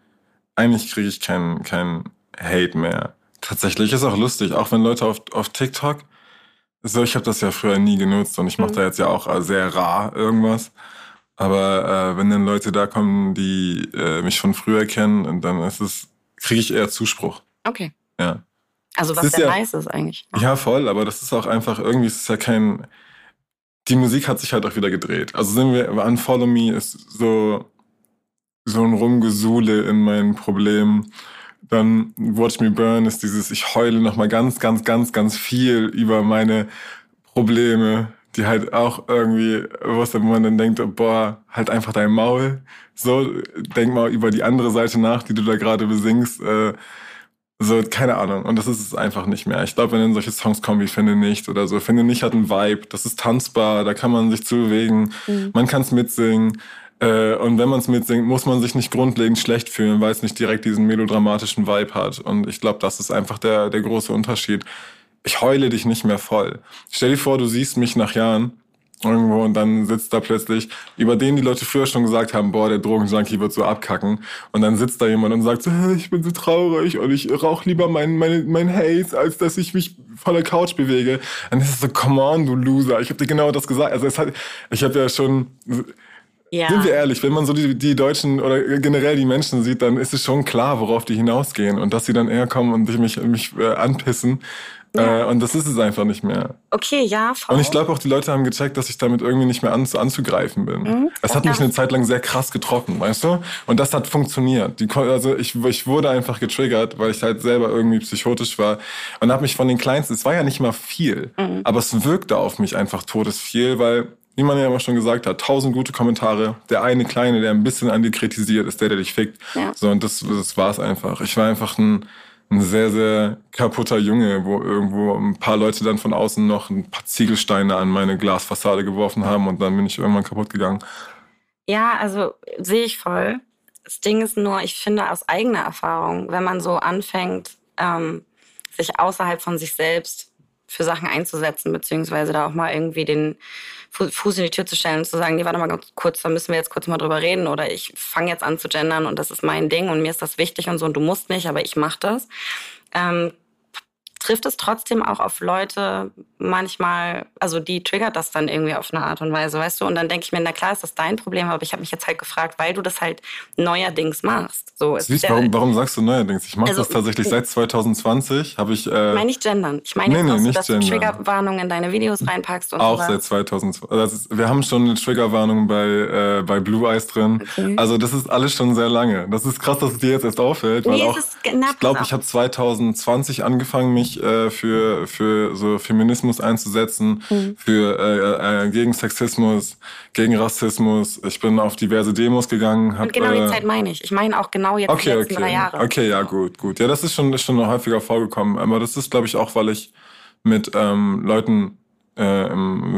Speaker 3: eigentlich kriege ich kein, kein Hate mehr. Tatsächlich ist auch lustig, auch wenn Leute auf, auf TikTok, so ich habe das ja früher nie genutzt und ich mache mhm. da jetzt ja auch sehr rar irgendwas. Aber äh, wenn dann Leute da kommen, die äh, mich von früher kennen, dann ist es kriege ich eher Zuspruch.
Speaker 2: Okay.
Speaker 3: Ja.
Speaker 2: Also was sehr ja, nice ist eigentlich.
Speaker 3: Ja, voll, aber das ist auch einfach, irgendwie ist es ja kein. Die Musik hat sich halt auch wieder gedreht. Also sind wir, Unfollow Me ist so, so ein Rumgesule in meinen Problemen. Dann Watch Me Burn ist dieses, ich heule nochmal ganz, ganz, ganz, ganz viel über meine Probleme, die halt auch irgendwie, wo man dann denkt, boah, halt einfach dein Maul. So, denk mal über die andere Seite nach, die du da gerade besingst. Äh, so, keine Ahnung. Und das ist es einfach nicht mehr. Ich glaube, wenn dann solche Songs kommen wie Finde nicht oder so, Finde nicht hat einen Vibe, das ist tanzbar, da kann man sich zu bewegen, mhm. man kann es mitsingen. Äh, und wenn man es mitsingt, muss man sich nicht grundlegend schlecht fühlen, weil es nicht direkt diesen melodramatischen Vibe hat. Und ich glaube, das ist einfach der, der große Unterschied ich heule dich nicht mehr voll. Stell dir vor, du siehst mich nach Jahren irgendwo und dann sitzt da plötzlich, über den die Leute früher schon gesagt haben, boah, der Drogenjunkie wird so abkacken. Und dann sitzt da jemand und sagt so, ich bin so traurig und ich rauche lieber mein, mein, mein Haze, als dass ich mich von der Couch bewege. Dann ist es so, come on, du Loser. Ich habe dir genau das gesagt. Also es hat, ich habe ja schon... Ja. Sind wir ehrlich, wenn man so die, die Deutschen oder generell die Menschen sieht, dann ist es schon klar, worauf die hinausgehen. Und dass sie dann eher kommen und mich, mich äh, anpissen, ja. Äh, und das ist es einfach nicht mehr.
Speaker 2: Okay, ja,
Speaker 3: voll. Und ich glaube auch, die Leute haben gecheckt, dass ich damit irgendwie nicht mehr an, anzugreifen bin. Mhm. Es hat ja. mich eine Zeit lang sehr krass getroffen, weißt du? Und das hat funktioniert. Die, also ich, ich wurde einfach getriggert, weil ich halt selber irgendwie psychotisch war und habe mich von den Kleinsten, es war ja nicht mal viel, mhm. aber es wirkte auf mich einfach todesviel, weil wie man ja immer schon gesagt hat, tausend gute Kommentare. Der eine Kleine, der ein bisschen an dir kritisiert, ist der, der dich fickt. Ja. So, und das, das war's einfach. Ich war einfach ein, ein sehr, sehr kaputter Junge, wo irgendwo ein paar Leute dann von außen noch ein paar Ziegelsteine an meine Glasfassade geworfen haben und dann bin ich irgendwann kaputt gegangen.
Speaker 2: Ja, also sehe ich voll. Das Ding ist nur, ich finde aus eigener Erfahrung, wenn man so anfängt, ähm, sich außerhalb von sich selbst für Sachen einzusetzen, beziehungsweise da auch mal irgendwie den Fuß in die Tür zu stellen und zu sagen, nee, warte mal ganz kurz, da müssen wir jetzt kurz mal drüber reden oder ich fange jetzt an zu gendern und das ist mein Ding und mir ist das wichtig und so und du musst nicht, aber ich mach das. Ähm, trifft es trotzdem auch auf Leute manchmal, also die triggert das dann irgendwie auf eine Art und Weise, weißt du? Und dann denke ich mir, na klar ist das dein Problem, aber ich habe mich jetzt halt gefragt, weil du das halt neuerdings machst. So,
Speaker 3: Siehst, warum, warum sagst du neuerdings? Ich mache also, das tatsächlich seit 2020 habe ich.
Speaker 2: Äh, meine ich gendern. Ich meine nee, nee, nicht dass gendern. du Triggerwarnungen in deine Videos reinpackst und
Speaker 3: Auch so seit 2020. Also wir haben schon eine Triggerwarnung bei, äh, bei Blue Eyes drin. Okay. Also das ist alles schon sehr lange. Das ist krass, dass es dir jetzt erst auffällt. Nee, weil auch, genau, ich glaube, ich habe 2020 angefangen, mich äh, für, für so Feminismus einzusetzen, mhm. für äh, äh, gegen Sexismus, gegen Rassismus. Ich bin auf diverse Demos gegangen.
Speaker 2: Hab, Und genau die äh, Zeit meine ich. Ich meine auch genau jetzt okay, die letzten
Speaker 3: okay.
Speaker 2: drei Jahre.
Speaker 3: Okay, ja, gut, gut. Ja, das ist schon, ist schon häufiger vorgekommen. Aber das ist, glaube ich, auch, weil ich mit ähm, Leuten äh,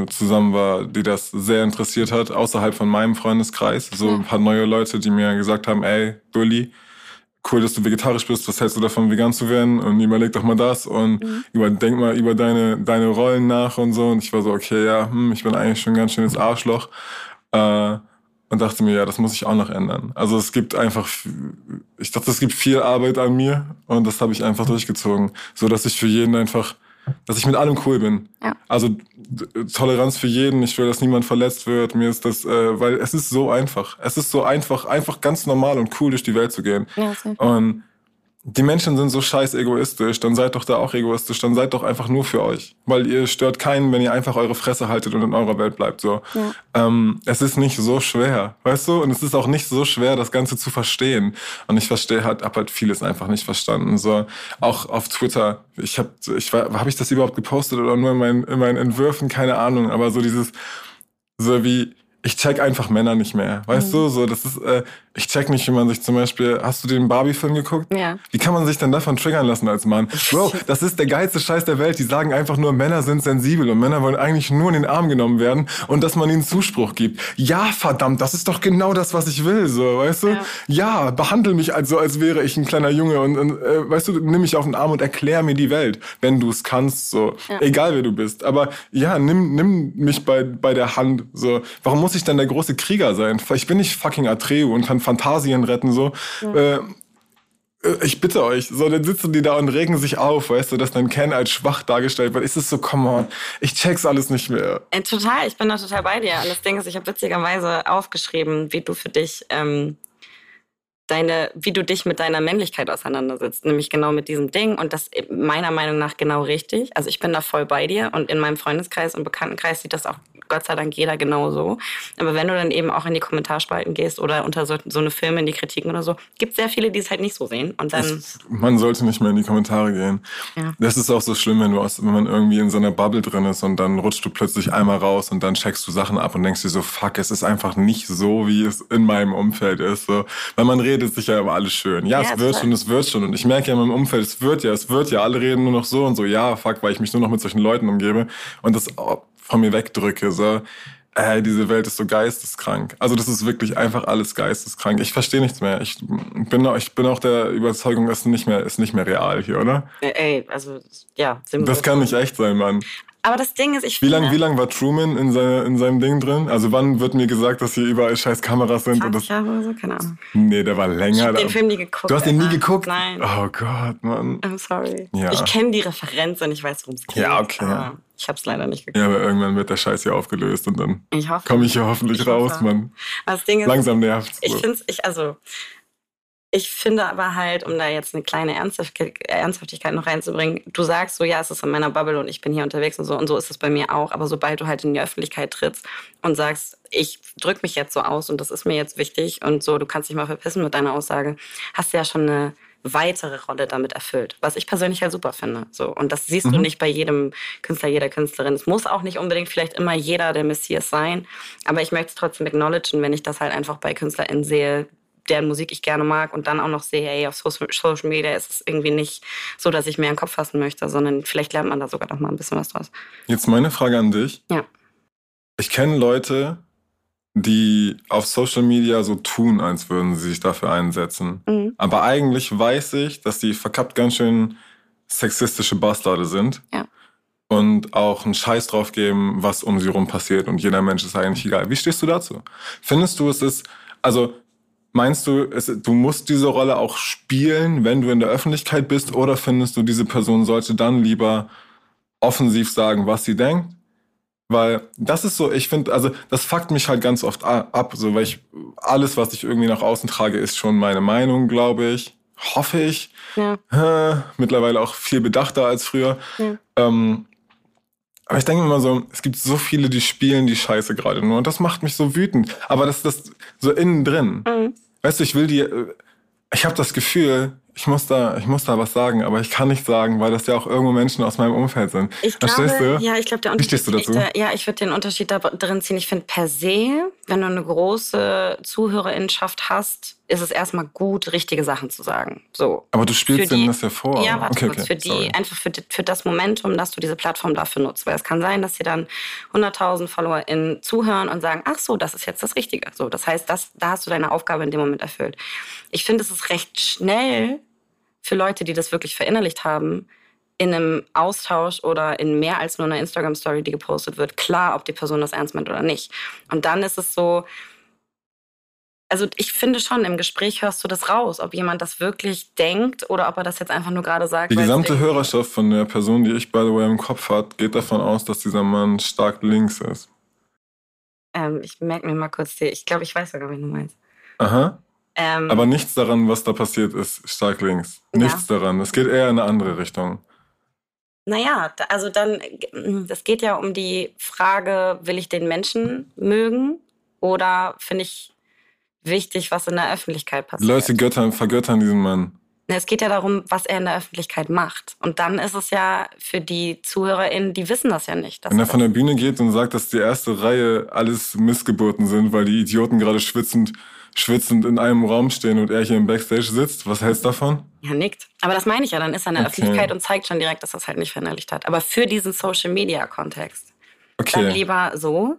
Speaker 3: zusammen war, die das sehr interessiert hat, außerhalb von meinem Freundeskreis. So ein paar neue Leute, die mir gesagt haben, ey, Bully, cool, dass du vegetarisch bist, was hältst du davon, vegan zu werden? Und überleg doch mal das und mhm. über, denk mal über deine, deine Rollen nach und so. Und ich war so, okay, ja, hm, ich bin eigentlich schon ein ganz schönes Arschloch. Äh, und dachte mir, ja, das muss ich auch noch ändern. Also es gibt einfach, ich dachte, es gibt viel Arbeit an mir und das habe ich einfach durchgezogen, so dass ich für jeden einfach dass ich mit allem cool bin. Ja. Also Toleranz für jeden. Ich will, dass niemand verletzt wird. Mir ist das, äh, weil es ist so einfach. Es ist so einfach, einfach ganz normal und cool durch die Welt zu gehen. Ja, und die Menschen sind so scheiß egoistisch, dann seid doch da auch egoistisch, dann seid doch einfach nur für euch. Weil ihr stört keinen, wenn ihr einfach eure Fresse haltet und in eurer Welt bleibt. So. Ja. Ähm, es ist nicht so schwer, weißt du? Und es ist auch nicht so schwer, das Ganze zu verstehen. Und ich verstehe halt, hab halt vieles einfach nicht verstanden. So, auch auf Twitter, ich hab, ich war, habe ich das überhaupt gepostet oder nur in meinen, in meinen Entwürfen, keine Ahnung, aber so dieses, so wie, ich check einfach Männer nicht mehr. Weißt mhm. du, so, das ist, äh, ich check nicht, wie man sich zum Beispiel, hast du den Barbie-Film geguckt?
Speaker 2: Ja.
Speaker 3: Wie kann man sich denn davon triggern lassen als Mann? Bro, das ist der geilste Scheiß der Welt. Die sagen einfach nur, Männer sind sensibel und Männer wollen eigentlich nur in den Arm genommen werden und dass man ihnen Zuspruch gibt. Ja, verdammt, das ist doch genau das, was ich will, so, weißt du? Ja, ja behandle mich also, als wäre ich ein kleiner Junge und, und äh, weißt du, nimm mich auf den Arm und erklär mir die Welt, wenn du es kannst, so. Ja. Egal wer du bist. Aber ja, nimm, nimm mich bei, bei der Hand, so. Warum muss ich dann der große Krieger sein? Ich bin nicht fucking Atreo und kann Fantasien retten, so. Ja. Äh, äh, ich bitte euch, so, dann sitzen die da und regen sich auf, weißt du, dass dann Ken als schwach dargestellt wird. Ist es so, come on, ich check's alles nicht mehr.
Speaker 2: Äh, total, ich bin da total bei dir. Und das Ding ist, ich habe witzigerweise aufgeschrieben, wie du für dich ähm, deine, wie du dich mit deiner Männlichkeit auseinandersetzt, nämlich genau mit diesem Ding und das meiner Meinung nach genau richtig. Also ich bin da voll bei dir und in meinem Freundeskreis und Bekanntenkreis sieht das auch Gott sei Dank jeder genauso. Aber wenn du dann eben auch in die Kommentarspalten gehst oder unter so, so eine Filme in die Kritiken oder so, gibt es sehr viele, die es halt nicht so sehen. Und dann.
Speaker 3: Es, man sollte nicht mehr in die Kommentare gehen. Ja. Das ist auch so schlimm, wenn du aus, wenn man irgendwie in so einer Bubble drin ist und dann rutscht du plötzlich einmal raus und dann checkst du Sachen ab und denkst dir so, fuck, es ist einfach nicht so, wie es in meinem Umfeld ist. So. Weil man redet sich ja über alles schön. Ja, ja es wird schon, es wird schon. Und ich merke ja in meinem Umfeld, es wird ja, es wird ja. Alle reden nur noch so und so. Ja, fuck, weil ich mich nur noch mit solchen Leuten umgebe. Und das von mir wegdrücke. So äh, diese Welt ist so geisteskrank. Also das ist wirklich einfach alles geisteskrank. Ich verstehe nichts mehr. Ich bin, auch, ich bin auch der Überzeugung, es ist nicht mehr, ist nicht mehr real hier, oder?
Speaker 2: Ey, also ja.
Speaker 3: Das kann nicht echt sein, Mann.
Speaker 2: Aber das Ding ist, ich
Speaker 3: Wie lange wie lang war Truman in, seine, in seinem Ding drin? Also wann wird mir gesagt, dass hier überall scheiß Kameras sind?
Speaker 2: 20 Jahre oder so? Keine Ahnung.
Speaker 3: Nee, der war länger. Ich
Speaker 2: hab den Film nie geguckt.
Speaker 3: Du hast den nie geguckt?
Speaker 2: Nein.
Speaker 3: Oh Gott, Mann.
Speaker 2: I'm sorry. Ja. Ich kenne die Referenz und ich weiß, worum es geht.
Speaker 3: Ja, okay. Ja.
Speaker 2: Ich habe es leider nicht geguckt.
Speaker 3: Ja, aber irgendwann wird der Scheiß hier aufgelöst und dann komme ich hier hoffentlich ich raus, hoffe. Mann.
Speaker 2: Das Ding ist,
Speaker 3: Langsam nervt
Speaker 2: Ich finde ich, also, ich finde aber halt, um da jetzt eine kleine Ernsthaftigkeit noch reinzubringen, du sagst so, ja, es ist in meiner Bubble und ich bin hier unterwegs und so und so ist es bei mir auch. Aber sobald du halt in die Öffentlichkeit trittst und sagst, ich drücke mich jetzt so aus und das ist mir jetzt wichtig und so, du kannst dich mal verpissen mit deiner Aussage, hast du ja schon eine weitere Rolle damit erfüllt, was ich persönlich halt super finde. So und das siehst mhm. du nicht bei jedem Künstler, jeder Künstlerin. Es muss auch nicht unbedingt vielleicht immer jeder der Messias sein, aber ich möchte es trotzdem acknowledgen, wenn ich das halt einfach bei KünstlerInnen sehe, deren Musik ich gerne mag und dann auch noch sehe, hey, auf Social Media ist es irgendwie nicht so, dass ich mir einen Kopf fassen möchte, sondern vielleicht lernt man da sogar noch mal ein bisschen was draus.
Speaker 3: Jetzt meine Frage an dich.
Speaker 2: Ja.
Speaker 3: Ich kenne Leute, die auf Social Media so tun, als würden sie sich dafür einsetzen. Mhm. Aber eigentlich weiß ich, dass die verkappt ganz schön sexistische Bastarde sind.
Speaker 2: Ja.
Speaker 3: Und auch einen Scheiß drauf geben, was um sie rum passiert. Und jeder Mensch ist eigentlich egal. Wie stehst du dazu? Findest du, es ist, also meinst du, es, du musst diese Rolle auch spielen, wenn du in der Öffentlichkeit bist? Oder findest du, diese Person sollte dann lieber offensiv sagen, was sie denkt? Weil das ist so, ich finde, also das fuckt mich halt ganz oft ab, so weil ich alles, was ich irgendwie nach außen trage, ist schon meine Meinung, glaube ich. Hoffe ich.
Speaker 2: Ja.
Speaker 3: Mittlerweile auch viel bedachter als früher. Ja. Ähm, aber ich denke immer so, es gibt so viele, die spielen die Scheiße gerade nur. Und das macht mich so wütend. Aber das ist das so innen drin. Mhm. Weißt du, ich will die, äh, ich habe das Gefühl, ich muss da, ich muss da was sagen, aber ich kann nicht sagen, weil das ja auch irgendwo Menschen aus meinem Umfeld sind.
Speaker 2: Ich Verstehst
Speaker 3: glaube,
Speaker 2: du? Ja, ich glaube, der
Speaker 3: Unterschied. Wie stehst du dazu?
Speaker 2: Ich, ja, ich würde den Unterschied da drin ziehen. Ich finde per se, wenn du eine große Zuhörerinschaft hast, ist es erstmal gut, richtige Sachen zu sagen. So.
Speaker 3: Aber du spielst denen das ja vor.
Speaker 2: Ja, warte okay, kurz. Okay, für die, sorry. einfach für, für das Momentum, dass du diese Plattform dafür nutzt. Weil es kann sein, dass dir dann 100.000 FollowerInnen zuhören und sagen, ach so, das ist jetzt das Richtige. So, das heißt, das, da hast du deine Aufgabe in dem Moment erfüllt. Ich finde, es ist recht schnell für Leute, die das wirklich verinnerlicht haben, in einem Austausch oder in mehr als nur einer Instagram-Story, die gepostet wird, klar, ob die Person das ernst meint oder nicht. Und dann ist es so, also ich finde schon, im Gespräch hörst du das raus, ob jemand das wirklich denkt oder ob er das jetzt einfach nur gerade sagt.
Speaker 3: Die gesamte Hörerschaft von der Person, die ich by the way im Kopf hat, geht davon aus, dass dieser Mann stark links ist.
Speaker 2: Ähm, ich merke mir mal kurz die, ich glaube, ich weiß sogar, wen du meinst.
Speaker 3: Aha.
Speaker 2: Ähm,
Speaker 3: Aber nichts daran, was da passiert ist, stark links. Nichts ja. daran. Es geht eher in eine andere Richtung.
Speaker 2: Naja, also dann, das geht ja um die Frage, will ich den Menschen mögen oder finde ich wichtig, was in der Öffentlichkeit passiert?
Speaker 3: Leute göttern, vergöttern diesen Mann.
Speaker 2: Es geht ja darum, was er in der Öffentlichkeit macht. Und dann ist es ja für die ZuhörerInnen, die wissen das ja nicht.
Speaker 3: Wenn er von der Bühne geht und sagt, dass die erste Reihe alles Missgeburten sind, weil die Idioten gerade schwitzend, schwitzend in einem Raum stehen und er hier im Backstage sitzt, was hältst du davon?
Speaker 2: Ja, nickt. Aber das meine ich ja, dann ist er in der okay. Öffentlichkeit und zeigt schon direkt, dass er es halt nicht verinnerlicht hat. Aber für diesen Social-Media-Kontext. Okay. Dann lieber so,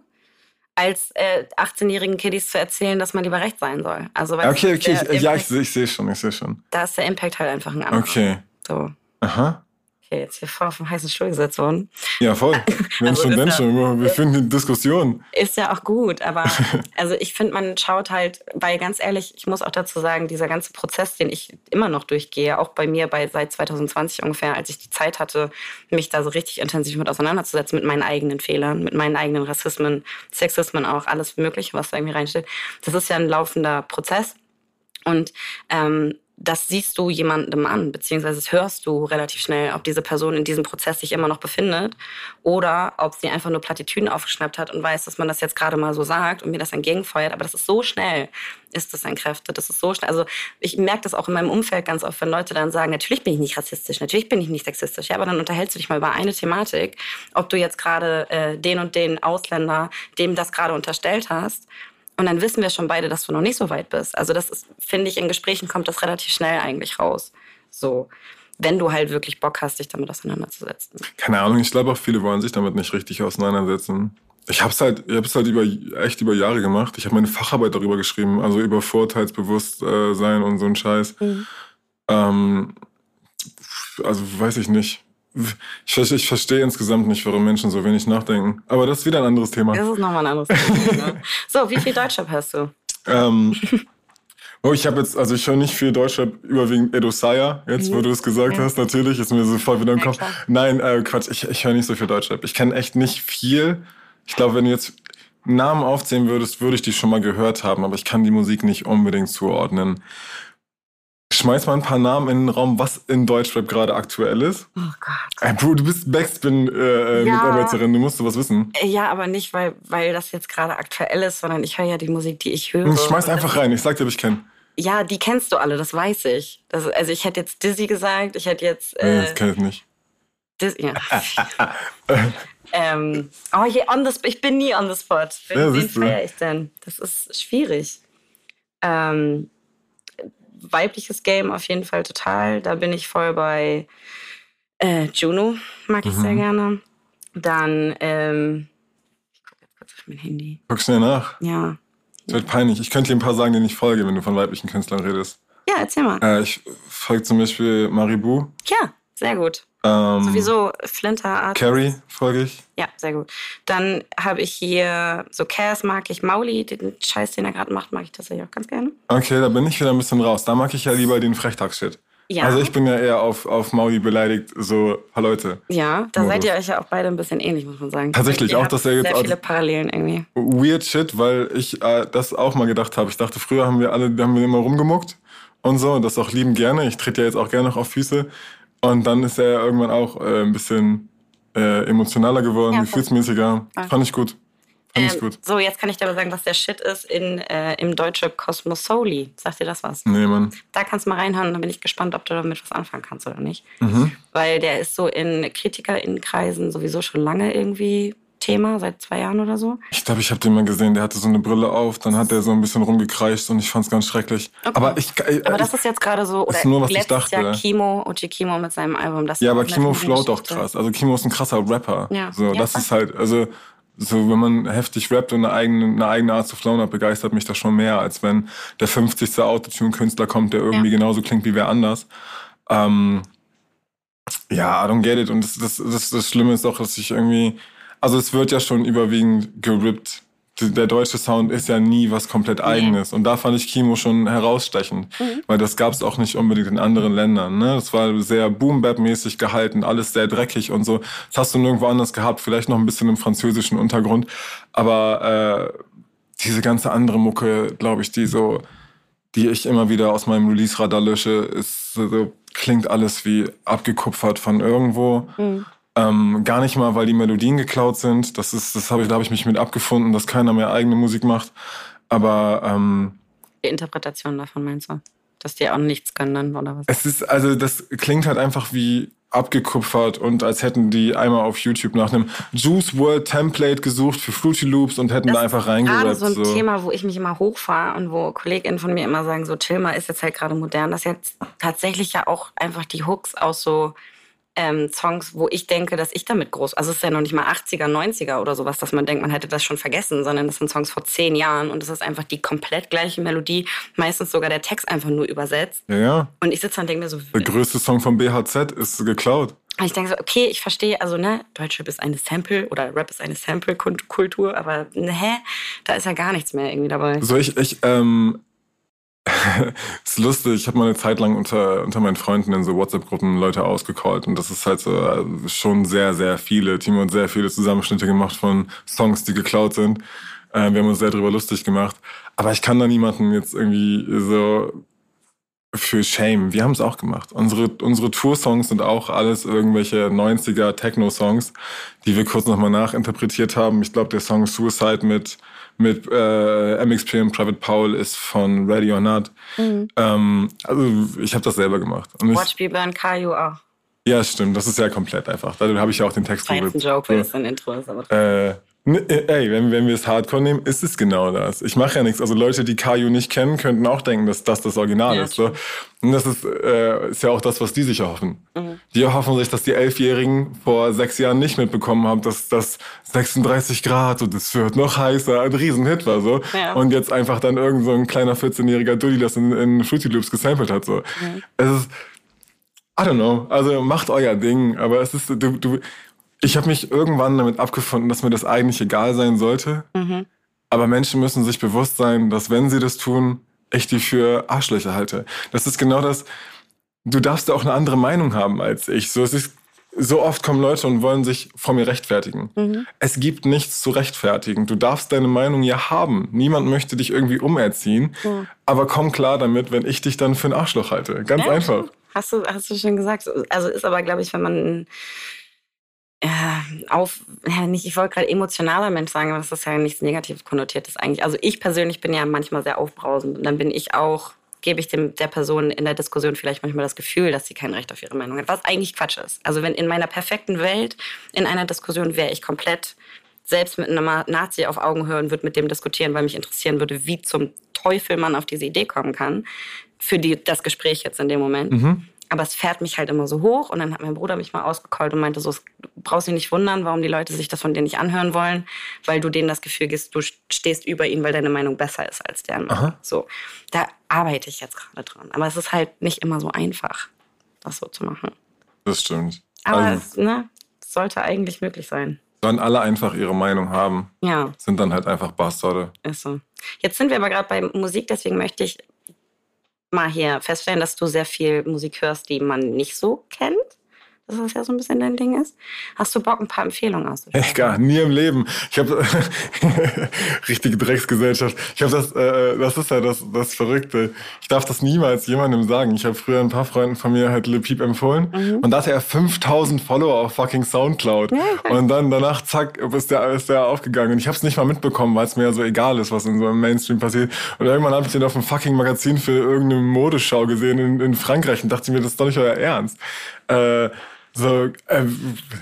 Speaker 2: als äh, 18-jährigen Kiddies zu erzählen, dass man lieber recht sein soll. Also,
Speaker 3: okay, okay, ich, ja, ich, ich sehe schon, ich sehe schon.
Speaker 2: Da ist der Impact halt einfach ein anderer.
Speaker 3: Okay.
Speaker 2: So.
Speaker 3: Aha
Speaker 2: okay, jetzt hier voll auf dem heißen Stuhl gesetzt worden.
Speaker 3: Ja, voll. (laughs) Wir also schon Menschen, wir finden die Diskussion.
Speaker 2: Ist ja auch gut, aber (laughs) also ich finde, man schaut halt, weil ganz ehrlich, ich muss auch dazu sagen, dieser ganze Prozess, den ich immer noch durchgehe, auch bei mir bei seit 2020 ungefähr, als ich die Zeit hatte, mich da so richtig intensiv mit auseinanderzusetzen, mit meinen eigenen Fehlern, mit meinen eigenen Rassismen, Sexismen auch, alles Mögliche, was da irgendwie reinsteht. Das ist ja ein laufender Prozess. Und ähm, das siehst du jemandem an, beziehungsweise das hörst du relativ schnell, ob diese Person in diesem Prozess sich immer noch befindet oder ob sie einfach nur Plattitüden aufgeschnappt hat und weiß, dass man das jetzt gerade mal so sagt und mir das entgegenfeuert. Aber das ist so schnell, ist das ein Kräfte. Das ist so schnell. Also ich merke das auch in meinem Umfeld ganz oft, wenn Leute dann sagen, natürlich bin ich nicht rassistisch, natürlich bin ich nicht sexistisch. Ja, aber dann unterhältst du dich mal über eine Thematik, ob du jetzt gerade äh, den und den Ausländer, dem das gerade unterstellt hast und dann wissen wir schon beide, dass du noch nicht so weit bist. Also das ist, finde ich, in Gesprächen kommt das relativ schnell eigentlich raus. So, wenn du halt wirklich Bock hast, dich damit auseinanderzusetzen.
Speaker 3: Keine Ahnung, ich glaube auch viele wollen sich damit nicht richtig auseinandersetzen. Ich habe es halt, ich habe es halt über echt über Jahre gemacht. Ich habe meine Facharbeit darüber geschrieben, also über Vorteilsbewusstsein und so ein Scheiß. Mhm. Ähm, also weiß ich nicht. Ich, ich, verstehe insgesamt nicht, warum Menschen so wenig nachdenken. Aber das ist wieder ein anderes Thema.
Speaker 2: Das ist nochmal ein anderes Thema. Ne? (laughs) so, wie viel Deutschrap hast du?
Speaker 3: Ähm, oh, ich habe jetzt, also ich höre nicht viel Deutschrap, überwiegend Edo Saya, jetzt wo mhm. du es gesagt ja. hast, natürlich, ist mir sofort wieder im Kopf. Ja, Nein, äh, Quatsch, ich, ich höre nicht so viel Deutschrap. Ich kenne echt nicht viel. Ich glaube, wenn du jetzt Namen aufzählen würdest, würde ich die schon mal gehört haben, aber ich kann die Musik nicht unbedingt zuordnen. Schmeiß mal ein paar Namen in den Raum, was in Deutschrap gerade aktuell ist.
Speaker 2: Oh Gott.
Speaker 3: Ey, Bro, du bist Backspin-Mitarbeiterin, äh, ja. du musst sowas wissen.
Speaker 2: Ja, aber nicht, weil, weil das jetzt gerade aktuell ist, sondern ich höre ja die Musik, die ich höre.
Speaker 3: Schmeiß einfach rein, ich sag dir, ob ich kenne.
Speaker 2: Ja, die kennst du alle, das weiß ich. Das, also ich hätte jetzt Dizzy gesagt, ich hätte jetzt... Äh,
Speaker 3: nee, das kenn ich nicht.
Speaker 2: Dis, ja. (laughs) ähm, oh, je, on the, ich bin nie on the spot. Wen, ja, wen feiere ich denn? Das ist schwierig. Ähm, weibliches Game auf jeden Fall total. Da bin ich voll bei äh, Juno, mag ich mhm. sehr gerne. Dann, ähm, ich gucke jetzt kurz auf mein Handy.
Speaker 3: Guck schnell nach.
Speaker 2: Ja.
Speaker 3: Das wird peinlich. Ich könnte dir ein paar sagen, denen ich folge, wenn du von weiblichen Künstlern redest.
Speaker 2: Ja, erzähl mal.
Speaker 3: Äh, ich folge zum Beispiel Maribu.
Speaker 2: Ja, sehr gut.
Speaker 3: Ähm,
Speaker 2: Sowieso Flinter Art.
Speaker 3: Carrie folge ich.
Speaker 2: Ja, sehr gut. Dann habe ich hier so Cass mag ich, Mauli, den Scheiß, den er gerade macht, mag ich tatsächlich auch ganz gerne.
Speaker 3: Okay, da bin ich wieder ein bisschen raus. Da mag ich ja lieber den Frechtags-Shit. Ja. Also ich bin ja eher auf, auf Mauli beleidigt, so, hallo Leute.
Speaker 2: Ja, da Modus. seid ihr euch ja auch beide ein bisschen ähnlich, muss man sagen.
Speaker 3: Tatsächlich, ihr auch, dass er jetzt
Speaker 2: sehr viele Parallelen irgendwie.
Speaker 3: Weird Shit, weil ich äh, das auch mal gedacht habe. Ich dachte, früher haben wir alle, haben wir immer rumgemuckt und so und das auch lieben gerne. Ich trete ja jetzt auch gerne noch auf Füße. Und dann ist er irgendwann auch äh, ein bisschen äh, emotionaler geworden, ja, gefühlsmäßiger. Ja. Fand ich gut. Fand ich ähm, gut.
Speaker 2: So, jetzt kann ich dir aber sagen, was der Shit ist in, äh, im deutschen Cosmos Soli. Sagt dir das was?
Speaker 3: Nee, Mann.
Speaker 2: Da kannst du mal reinhören, dann bin ich gespannt, ob du damit was anfangen kannst oder nicht.
Speaker 3: Mhm.
Speaker 2: Weil der ist so in KritikerInnenkreisen sowieso schon lange irgendwie Thema, seit zwei Jahren oder so.
Speaker 3: Ich glaube, ich habe den mal gesehen, der hatte so eine Brille auf, dann hat er so ein bisschen rumgekreischt und ich fand es ganz schrecklich. Okay. Aber ich,
Speaker 2: äh, aber das ist jetzt gerade so,
Speaker 3: oder ist nur, was ich dachte.
Speaker 2: Jahr Kimo, Uchi Kimo mit seinem Album. Das
Speaker 3: ja, aber Kimo float auch krass. Also Kimo ist ein krasser Rapper. Ja. So, ja, das ist halt, also so, wenn man heftig rappt und eine eigene, eine eigene Art zu flowen hat, begeistert mich das schon mehr, als wenn der 50. Autotune-Künstler kommt, der irgendwie ja. genauso klingt wie wer anders. Ähm, ja, I don't get it. Und das, das, das, das Schlimme ist auch, dass ich irgendwie, also es wird ja schon überwiegend gerippt. Der deutsche Sound ist ja nie was komplett eigenes. Und da fand ich Kimo schon herausstechend. Mhm. Weil das gab es auch nicht unbedingt in anderen Ländern. Ne? Das war sehr Boom-Bap-mäßig gehalten, alles sehr dreckig und so. Das hast du nirgendwo anders gehabt, vielleicht noch ein bisschen im französischen Untergrund. Aber äh, diese ganze andere Mucke, glaube ich, die so die ich immer wieder aus meinem Release-Radar lösche, ist so, klingt alles wie abgekupfert von irgendwo. Mhm. Ähm, gar nicht mal, weil die Melodien geklaut sind. Das ist, das habe ich, da habe ich mich mit abgefunden, dass keiner mehr eigene Musik macht. Aber ähm,
Speaker 2: die Interpretation davon meinst du? Dass die auch nichts können dann, oder was?
Speaker 3: Es ist, also das klingt halt einfach wie abgekupfert und als hätten die einmal auf YouTube nach einem Juice World Template gesucht für Fruity Loops und hätten das da einfach reingerappt. Das
Speaker 2: ist so ein so. Thema, wo ich mich immer hochfahre und wo KollegInnen von mir immer sagen, so chill mal, ist jetzt halt gerade modern, dass jetzt tatsächlich ja auch einfach die Hooks aus so ähm, Songs, wo ich denke, dass ich damit groß, also es ist ja noch nicht mal 80er, 90er oder sowas, dass man denkt, man hätte das schon vergessen, sondern das sind Songs vor zehn Jahren und es ist einfach die komplett gleiche Melodie, meistens sogar der Text einfach nur übersetzt.
Speaker 3: Ja, ja.
Speaker 2: Und ich sitze dann und denke mir so...
Speaker 3: Der größte Song von BHZ ist geklaut.
Speaker 2: Und ich denke so, okay, ich verstehe, also ne, Deutschrap ist eine Sample oder Rap ist eine Sample-Kultur, aber ne, hä, da ist ja gar nichts mehr irgendwie dabei.
Speaker 3: So, ich, ich, ähm, (laughs) ist lustig, ich habe mal eine Zeit lang unter, unter meinen Freunden in so WhatsApp-Gruppen Leute ausgecallt und das ist halt so also schon sehr, sehr viele. Timo hat sehr viele Zusammenschnitte gemacht von Songs, die geklaut sind. Äh, wir haben uns sehr drüber lustig gemacht. Aber ich kann da niemanden jetzt irgendwie so für Shame. Wir haben es auch gemacht. Unsere, unsere Tour-Songs sind auch alles irgendwelche 90er Techno-Songs, die wir kurz nochmal nachinterpretiert haben. Ich glaube, der Song Suicide mit mit äh, MXP und Private Paul ist von Ready or Not. Mhm. Ähm, also ich habe das selber gemacht.
Speaker 2: Und Watch Me Burn Caillou auch.
Speaker 3: Ja, stimmt. Das ist ja komplett einfach. Da habe ich ja auch den Text.
Speaker 2: Das ist ein Joke, weil es ein Intro ist. Aber
Speaker 3: äh, ey, wenn, wenn wir es Hardcore nehmen, ist es genau das. Ich mache ja nichts. Also Leute, die Caillou nicht kennen, könnten auch denken, dass das das Original ja, ist. So. Und das ist, äh, ist ja auch das, was die sich erhoffen. Mhm. Die erhoffen sich, dass die Elfjährigen vor sechs Jahren nicht mitbekommen haben, dass das 36 Grad und es wird noch heißer ein Riesenhit war. So. Ja. Und jetzt einfach dann irgend so ein kleiner 14-jähriger Dulli das in, in Fruity Loops gesampelt hat. So. Mhm. Es ist, I don't know. Also macht euer Ding, aber es ist, du, du, ich habe mich irgendwann damit abgefunden, dass mir das eigentlich egal sein sollte. Mhm. Aber Menschen müssen sich bewusst sein, dass wenn sie das tun, ich die für Arschlöcher halte. Das ist genau das. Du darfst ja auch eine andere Meinung haben als ich. So, ist, so oft kommen Leute und wollen sich vor mir rechtfertigen. Mhm. Es gibt nichts zu rechtfertigen. Du darfst deine Meinung ja haben. Niemand möchte dich irgendwie umerziehen. Mhm. Aber komm klar damit, wenn ich dich dann für ein Arschloch halte. Ganz ja, einfach.
Speaker 2: Hast du, hast du schon gesagt. Also ist aber, glaube ich, wenn man äh, auf, ja, nicht, ich wollte gerade emotionaler Mensch sagen, aber das ist ja nichts Negatives konnotiertes eigentlich. Also ich persönlich bin ja manchmal sehr aufbrausend und dann bin ich auch, gebe ich dem, der Person in der Diskussion vielleicht manchmal das Gefühl, dass sie kein Recht auf ihre Meinung hat, was eigentlich Quatsch ist. Also wenn in meiner perfekten Welt in einer Diskussion wäre ich komplett selbst mit einem Nazi auf Augenhöhe und würde mit dem diskutieren, weil mich interessieren würde, wie zum Teufel man auf diese Idee kommen kann für die, das Gespräch jetzt in dem Moment. Mhm. Aber es fährt mich halt immer so hoch. Und dann hat mein Bruder mich mal ausgecallt und meinte so, du brauchst dich nicht wundern, warum die Leute sich das von dir nicht anhören wollen, weil du denen das Gefühl gibst, du stehst über ihnen, weil deine Meinung besser ist als deren. Aha. So, da arbeite ich jetzt gerade dran. Aber es ist halt nicht immer so einfach, das so zu machen.
Speaker 3: Das stimmt.
Speaker 2: Aber also, es ne, sollte eigentlich möglich sein.
Speaker 3: Sollen alle einfach ihre Meinung haben.
Speaker 2: Ja.
Speaker 3: Sind dann halt einfach Bastarde.
Speaker 2: Ist so. Jetzt sind wir aber gerade bei Musik, deswegen möchte ich mal hier feststellen, dass du sehr viel Musik hörst, die man nicht so kennt dass das ja so ein bisschen dein Ding ist. Hast du Bock, ein paar Empfehlungen auszusprechen?
Speaker 3: Echt gar, nie im Leben. Ich habe (laughs) richtige Drecksgesellschaft. Ich habe das, äh, das ist ja das, das Verrückte. Ich darf das niemals jemandem sagen. Ich habe früher ein paar Freunden von mir halt Le Peep empfohlen mhm. und da hatte er 5000 Follower auf fucking Soundcloud. Ja. Und dann danach, zack, ist der, ist der aufgegangen. Und ich habe es nicht mal mitbekommen, weil es mir ja so egal ist, was in so einem Mainstream passiert. Und irgendwann habe ich den auf einem fucking Magazin für irgendeine Modeschau gesehen in, in Frankreich und dachte mir, das ist doch nicht euer Ernst. Äh, so, äh,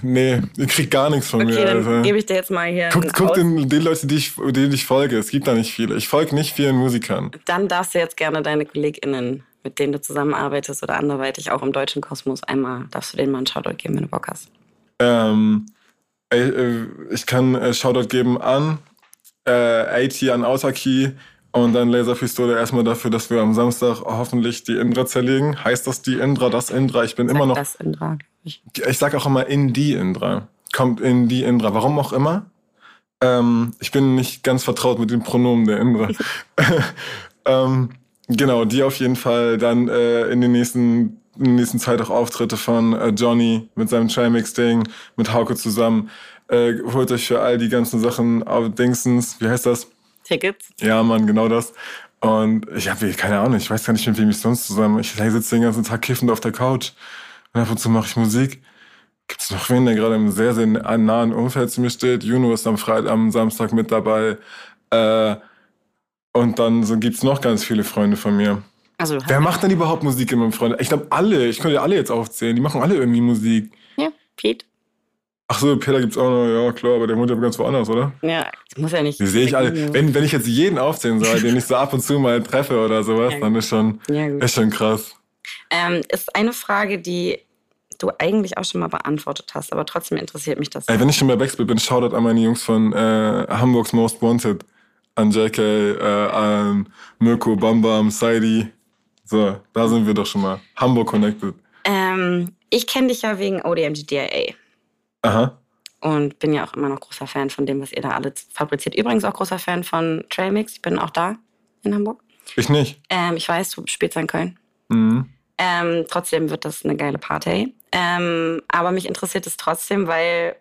Speaker 3: nee, ihr kriegt gar nichts von
Speaker 2: okay,
Speaker 3: mir.
Speaker 2: Dann also. gebe ich dir jetzt mal hier.
Speaker 3: Guck, guck den, den Leuten, die ich, denen ich folge. Es gibt da nicht viele. Ich folge nicht vielen Musikern.
Speaker 2: Dann darfst du jetzt gerne deine KollegInnen, mit denen du zusammenarbeitest oder anderweitig auch im deutschen Kosmos, einmal, darfst du denen mal einen Shoutout geben, wenn du Bock hast.
Speaker 3: Ähm, äh, ich kann äh, Shoutout geben an äh, AT, an Autarkie und dann Laserpistole erstmal dafür, dass wir am Samstag hoffentlich die Indra zerlegen. Heißt das die Indra, das Indra? Ich bin Sag immer noch.
Speaker 2: Das Indra.
Speaker 3: Ich, ich sag auch immer in die Indra. Kommt in die Indra. Warum auch immer. Ähm, ich bin nicht ganz vertraut mit den Pronomen der Indra. (laughs) (laughs) ähm, genau, die auf jeden Fall dann äh, in den nächsten in der nächsten Zeit auch Auftritte von äh, Johnny mit seinem Trimix-Ding, mit Hauke zusammen. Äh, holt euch für all die ganzen Sachen auf Dingsens, wie heißt das?
Speaker 2: Tickets.
Speaker 3: Ja, Mann, genau das. Und ich habe keine Ahnung, ich weiß gar nicht, mit wem ich sonst zusammen. Ich sitze den ganzen Tag kiffend auf der Couch. Und ab und zu mache ich Musik. Gibt es noch wen, der gerade im sehr, sehr nahen Umfeld zu mir steht? Juno ist am Freitag, am Samstag mit dabei. Äh, und dann so gibt's noch ganz viele Freunde von mir. Also, Wer macht denn überhaupt Musik in meinem Freund? Ich glaube alle, ich könnte alle jetzt aufzählen, die machen alle irgendwie Musik.
Speaker 2: Ja, Pete.
Speaker 3: Ach so, Peter gibt's auch noch, ja klar, aber der wohnt ja ganz woanders, oder?
Speaker 2: Ja, muss ja nicht.
Speaker 3: Die sehe ich alle. Wenn, wenn ich jetzt jeden aufzählen soll, den ich so ab und zu mal treffe oder sowas, ja, dann ist schon, ja, ist schon krass.
Speaker 2: Ähm, ist eine Frage, die du eigentlich auch schon mal beantwortet hast, aber trotzdem interessiert mich das.
Speaker 3: Ey, wenn ich schon bei Backsplit bin, Shoutout an meine Jungs von äh, Hamburgs Most Wanted. An JK, äh, an Mirko, Bambam, Saidi. So, da sind wir doch schon mal. Hamburg connected.
Speaker 2: Ähm, ich kenne dich ja wegen ODMGDIA.
Speaker 3: Aha.
Speaker 2: Und bin ja auch immer noch großer Fan von dem, was ihr da alles fabriziert. Übrigens auch großer Fan von Trailmix. Ich bin auch da in Hamburg.
Speaker 3: Ich nicht.
Speaker 2: Ähm, ich weiß, du spielst in Köln.
Speaker 3: Mhm.
Speaker 2: Ähm, trotzdem wird das eine geile Party. Ähm, aber mich interessiert es trotzdem, weil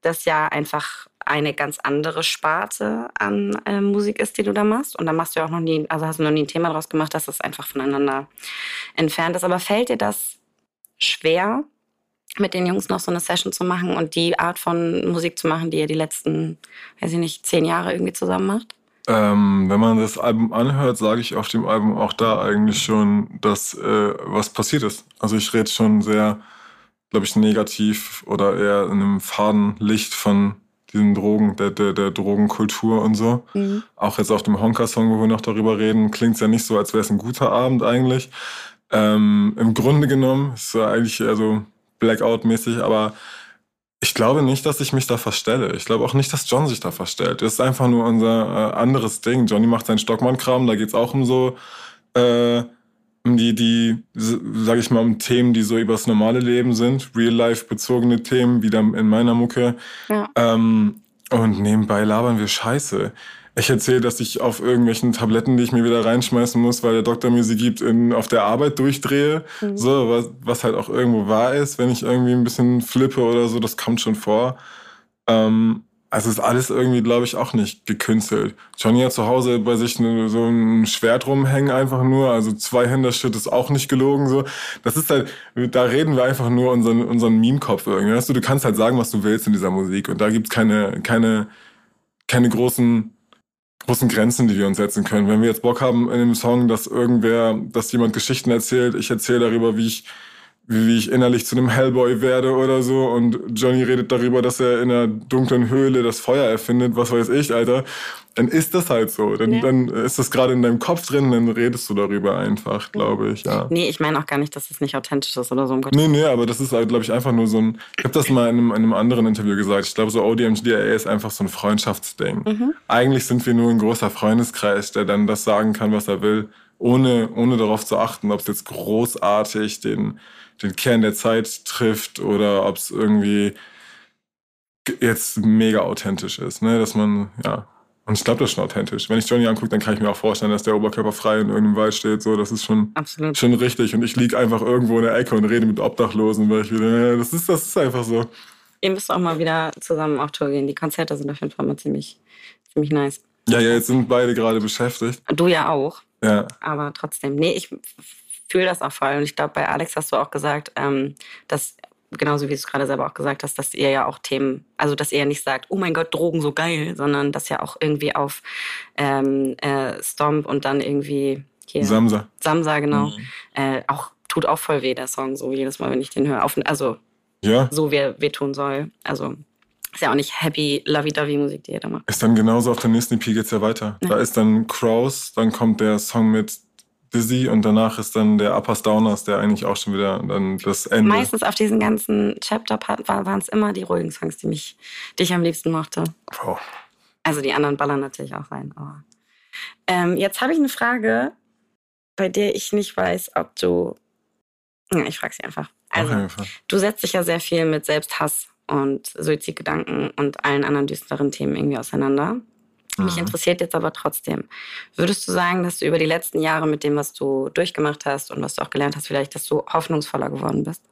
Speaker 2: das ja einfach eine ganz andere Sparte an äh, Musik ist, die du da machst. Und da machst du ja auch noch nie, also hast du noch nie ein Thema draus gemacht, dass das einfach voneinander entfernt ist. Aber fällt dir das schwer, mit den Jungs noch so eine Session zu machen und die Art von Musik zu machen, die ihr die letzten, weiß ich nicht, zehn Jahre irgendwie zusammen macht?
Speaker 3: Ähm, wenn man das Album anhört, sage ich auf dem Album auch da eigentlich schon, dass äh, was passiert ist. Also ich rede schon sehr, glaube ich, negativ oder eher in einem faden Licht von diesen Drogen, der, der, der Drogenkultur und so. Mhm. Auch jetzt auf dem Honka-Song, wo wir noch darüber reden, klingt es ja nicht so, als wäre es ein guter Abend eigentlich. Ähm, Im Grunde genommen ist es eigentlich eher so Blackout-mäßig, aber ich glaube nicht, dass ich mich da verstelle. Ich glaube auch nicht, dass John sich da verstellt. Das ist einfach nur unser äh, anderes Ding. Johnny macht seinen Stockmann-Kram, da geht's auch um so, äh, um die, die, sag ich mal, um Themen, die so übers normale Leben sind, real-life-bezogene Themen, wieder in meiner Mucke. Ja. Ähm, und nebenbei labern wir Scheiße ich erzähle, dass ich auf irgendwelchen Tabletten, die ich mir wieder reinschmeißen muss, weil der Doktor mir sie gibt, in, auf der Arbeit durchdrehe. Mhm. So, was, was halt auch irgendwo wahr ist, wenn ich irgendwie ein bisschen flippe oder so, das kommt schon vor. Ähm, also ist alles irgendwie, glaube ich, auch nicht gekünstelt. Johnny hat zu Hause bei sich ne, so ein Schwert rumhängen einfach nur. Also zwei Händer Shit ist auch nicht gelogen so. Das ist halt, da reden wir einfach nur unseren, unseren Meme-Kopf irgendwie. Weißt du, du kannst halt sagen, was du willst in dieser Musik. Und da gibt's keine, keine, keine großen großen Grenzen, die wir uns setzen können. Wenn wir jetzt Bock haben in einem Song, dass irgendwer, dass jemand Geschichten erzählt, ich erzähle darüber, wie ich wie ich innerlich zu einem Hellboy werde oder so und Johnny redet darüber, dass er in einer dunklen Höhle das Feuer erfindet, was weiß ich, Alter, dann ist das halt so. Dann, ja. dann ist das gerade in deinem Kopf drin, dann redest du darüber einfach, glaube ich, ja.
Speaker 2: Nee, ich meine auch gar nicht, dass es nicht authentisch ist oder so. Um
Speaker 3: nee, nee, aber das ist halt, glaube ich, einfach nur so ein, ich habe das mal in einem, in einem, anderen Interview gesagt, ich glaube, so ODMGDA ist einfach so ein Freundschaftsding. Mhm. Eigentlich sind wir nur ein großer Freundeskreis, der dann das sagen kann, was er will, ohne, ohne darauf zu achten, ob es jetzt großartig den den Kern der Zeit trifft oder ob es irgendwie jetzt mega authentisch ist, ne? Dass man, ja. Und ich glaube, das ist schon authentisch. Wenn ich Johnny angucke, dann kann ich mir auch vorstellen, dass der Oberkörper frei in irgendeinem Wald steht. So, das ist schon, Absolut. schon richtig. Und ich liege einfach irgendwo in der Ecke und rede mit Obdachlosen, weil ich wieder, das ist, das ist einfach so.
Speaker 2: Ihr müsst auch mal wieder zusammen auf Tour gehen. Die Konzerte sind auf jeden Fall mal ziemlich, ziemlich nice.
Speaker 3: Ja, ja, jetzt sind beide gerade beschäftigt.
Speaker 2: Du ja auch.
Speaker 3: Ja.
Speaker 2: Aber trotzdem, nee, ich fühle das auch voll. Und ich glaube, bei Alex hast du auch gesagt, ähm, dass genauso wie du es gerade selber auch gesagt hast, dass ihr ja auch Themen, also dass ihr nicht sagt, oh mein Gott, Drogen so geil, sondern dass ja auch irgendwie auf ähm, äh, Stomp und dann irgendwie hier
Speaker 3: Samsa.
Speaker 2: Samsa, genau. Mhm. Äh, auch tut auch voll weh, der Song, so jedes Mal, wenn ich den höre. Auf, also
Speaker 3: ja.
Speaker 2: so wie er wehtun soll. Also ist ja auch nicht happy, lovey-dovey Musik, die ihr da macht.
Speaker 3: Ist dann genauso auf der nächsten EP geht's ja weiter. Ja. Da ist dann Crows, dann kommt der Song mit Dizzy und danach ist dann der Uppers Downers, der eigentlich auch schon wieder dann das Ende.
Speaker 2: Meistens auf diesen ganzen Chapter-Part waren es immer die ruhigen Songs, die mich, die ich am liebsten mochte.
Speaker 3: Oh.
Speaker 2: Also die anderen ballern natürlich auch rein. Aber ähm, jetzt habe ich eine Frage, bei der ich nicht weiß, ob du. Ja, ich frage sie einfach. Also, okay, du setzt dich ja sehr viel mit Selbsthass und Suizidgedanken und allen anderen düsteren Themen irgendwie auseinander. Mich interessiert jetzt aber trotzdem. Würdest du sagen, dass du über die letzten Jahre mit dem, was du durchgemacht hast und was du auch gelernt hast, vielleicht, dass du hoffnungsvoller geworden bist?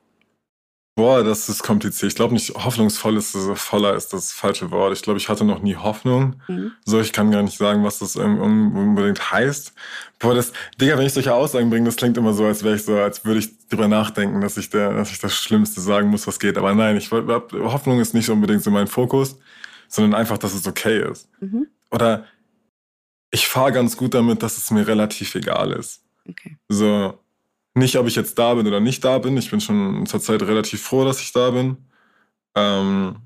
Speaker 3: Boah, das ist kompliziert. Ich glaube nicht, hoffnungsvoll ist das, voller ist das falsche Wort. Ich glaube, ich hatte noch nie Hoffnung. Mhm. So, ich kann gar nicht sagen, was das unbedingt heißt. Boah, das, Digga, wenn ich solche Aussagen bringe, das klingt immer so, als wäre ich so, als würde ich drüber nachdenken, dass ich der, dass ich das Schlimmste sagen muss, was geht. Aber nein, ich Hoffnung ist nicht unbedingt so mein Fokus, sondern einfach, dass es okay ist. Mhm. Oder ich fahre ganz gut damit, dass es mir relativ egal ist. Okay. So, nicht, ob ich jetzt da bin oder nicht da bin. Ich bin schon zurzeit relativ froh, dass ich da bin. Ähm,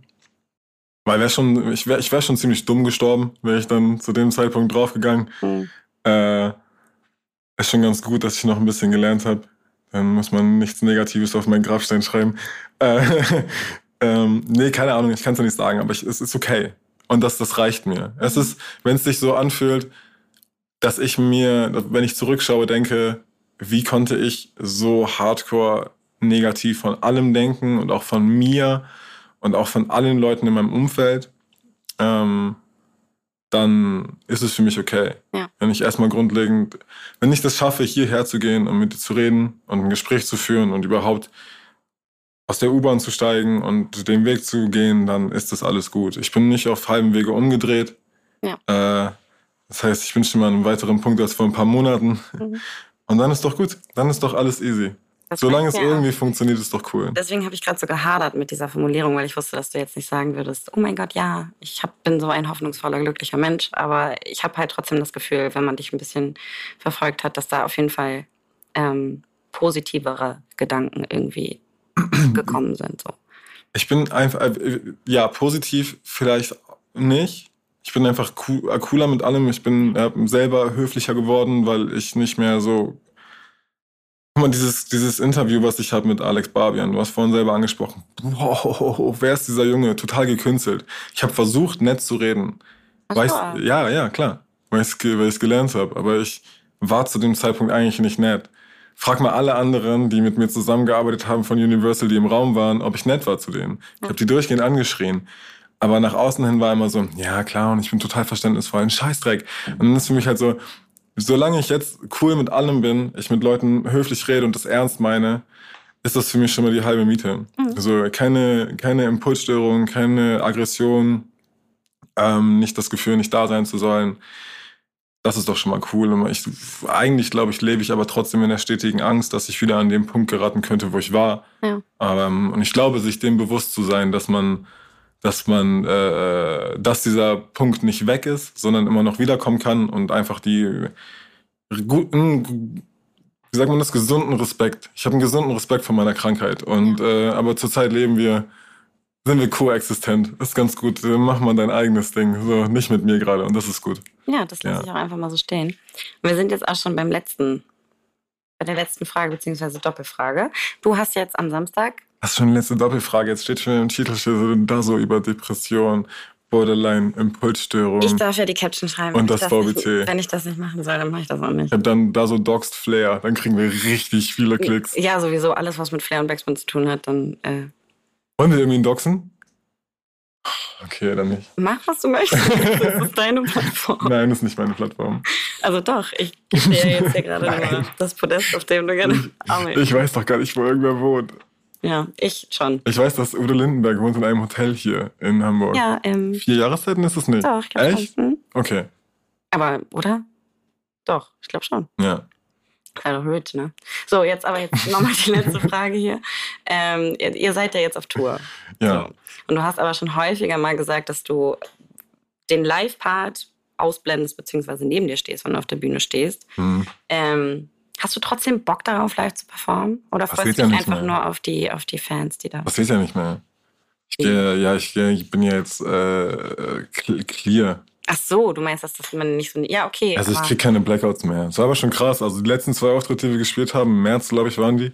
Speaker 3: weil wär schon, ich wäre ich wär schon ziemlich dumm gestorben, wäre ich dann zu dem Zeitpunkt draufgegangen. Mhm. Äh, ist schon ganz gut, dass ich noch ein bisschen gelernt habe. Dann muss man nichts Negatives auf meinen Grabstein schreiben. Äh, (laughs) ähm, nee, keine Ahnung, ich kann es ja nicht sagen, aber ich, es ist okay. Und das, das reicht mir. Es ist, wenn es sich so anfühlt, dass ich mir, wenn ich zurückschaue, denke, wie konnte ich so hardcore negativ von allem denken und auch von mir und auch von allen Leuten in meinem Umfeld, ähm, dann ist es für mich okay. Ja. Wenn ich erstmal grundlegend, wenn ich das schaffe, hierher zu gehen und mit dir zu reden und ein Gespräch zu führen und überhaupt aus der U-Bahn zu steigen und den Weg zu gehen, dann ist das alles gut. Ich bin nicht auf halbem Wege umgedreht. Ja. Äh, das heißt, ich wünsche mir einen weiteren Punkt als vor ein paar Monaten. Mhm. Und dann ist doch gut. Dann ist doch alles easy. Das Solange es ja. irgendwie funktioniert, ist doch cool.
Speaker 2: Deswegen habe ich gerade so gehadert mit dieser Formulierung, weil ich wusste, dass du jetzt nicht sagen würdest, oh mein Gott, ja, ich hab, bin so ein hoffnungsvoller, glücklicher Mensch. Aber ich habe halt trotzdem das Gefühl, wenn man dich ein bisschen verfolgt hat, dass da auf jeden Fall ähm, positivere Gedanken irgendwie gekommen sind. So.
Speaker 3: Ich bin einfach, äh, ja, positiv vielleicht nicht. Ich bin einfach äh, cooler mit allem. Ich bin äh, selber höflicher geworden, weil ich nicht mehr so. Guck mal, dieses, dieses Interview, was ich habe mit Alex Barbian, du hast vorhin selber angesprochen. Wow, wer ist dieser Junge? Total gekünstelt. Ich habe versucht, nett zu reden. Weißt, ja, ja, klar. Weil ich es gelernt habe. Aber ich war zu dem Zeitpunkt eigentlich nicht nett. Frag mal alle anderen, die mit mir zusammengearbeitet haben von Universal, die im Raum waren, ob ich nett war zu denen. Ich habe die durchgehend angeschrien. Aber nach außen hin war immer so, ja klar, und ich bin total verständnisvoll, ein Scheißdreck. Und dann ist für mich halt so, solange ich jetzt cool mit allem bin, ich mit Leuten höflich rede und das ernst meine, ist das für mich schon mal die halbe Miete. Mhm. Also keine, keine Impulsstörung, keine Aggression, ähm, nicht das Gefühl, nicht da sein zu sollen. Das ist doch schon mal cool. Ich, eigentlich, glaube ich, lebe ich aber trotzdem in der stetigen Angst, dass ich wieder an den Punkt geraten könnte, wo ich war. Ja. Ähm, und ich glaube, sich dem bewusst zu sein, dass man, dass man, äh, dass dieser Punkt nicht weg ist, sondern immer noch wiederkommen kann und einfach die guten, wie sagt man das, gesunden Respekt. Ich habe einen gesunden Respekt vor meiner Krankheit. Und äh, aber zurzeit leben wir sind wir koexistent. Ist ganz gut. Mach mal dein eigenes Ding. So, nicht mit mir gerade. Und das ist gut.
Speaker 2: Ja, das lasse ja. ich auch einfach mal so stehen. Und wir sind jetzt auch schon beim letzten, bei der letzten Frage, beziehungsweise Doppelfrage. Du hast jetzt am Samstag.
Speaker 3: Das ist schon die letzte Doppelfrage. Jetzt steht schon im Titel so, da so über Depression, Borderline, Impulsstörung.
Speaker 2: Ich darf ja die Caption schreiben.
Speaker 3: Und das VBT. Nicht,
Speaker 2: wenn ich das nicht machen soll, dann mache ich das auch nicht. Ich
Speaker 3: habe dann da so Doxed Flair. Dann kriegen wir richtig viele Klicks.
Speaker 2: Ja, sowieso. Alles, was mit Flair und Backspin zu tun hat, dann. Äh
Speaker 3: wollen wir irgendwie Doxen? Okay, dann nicht.
Speaker 2: Mach, was du möchtest. Das ist deine Plattform.
Speaker 3: Nein, das ist nicht meine Plattform.
Speaker 2: Also doch, ich sehe jetzt hier gerade nur das Podest, auf dem du gerne
Speaker 3: ich, ich weiß doch gar nicht, wo irgendwer wohnt.
Speaker 2: Ja, ich schon.
Speaker 3: Ich weiß, dass Udo Lindenberg wohnt in einem Hotel hier in Hamburg.
Speaker 2: Ja, ähm,
Speaker 3: Vier Jahreszeiten ist es nicht.
Speaker 2: Doch, ich glaube
Speaker 3: Echt? Schon. Okay.
Speaker 2: Aber, oder? Doch, ich glaube schon.
Speaker 3: Ja.
Speaker 2: Kind of rich, ne? So, jetzt aber jetzt nochmal die letzte (laughs) Frage hier. Ähm, ihr, ihr, seid ja jetzt auf Tour.
Speaker 3: Ja.
Speaker 2: So. Und du hast aber schon häufiger mal gesagt, dass du den Live-Part ausblendest, beziehungsweise neben dir stehst, wenn du auf der Bühne stehst. Mhm. Ähm, hast du trotzdem Bock darauf, live zu performen? Oder freust du dich ja einfach mehr. nur auf die, auf die Fans, die da
Speaker 3: Das geht ja nicht mehr. Ich, gehe, ja, ich, ich bin ja jetzt äh, clear
Speaker 2: Ach so, du meinst, dass das man nicht so. Ja, okay.
Speaker 3: Also ich krieg keine Blackouts mehr. Das war aber schon krass. Also die letzten zwei Auftritte, die wir gespielt haben, im März, glaube ich, waren die,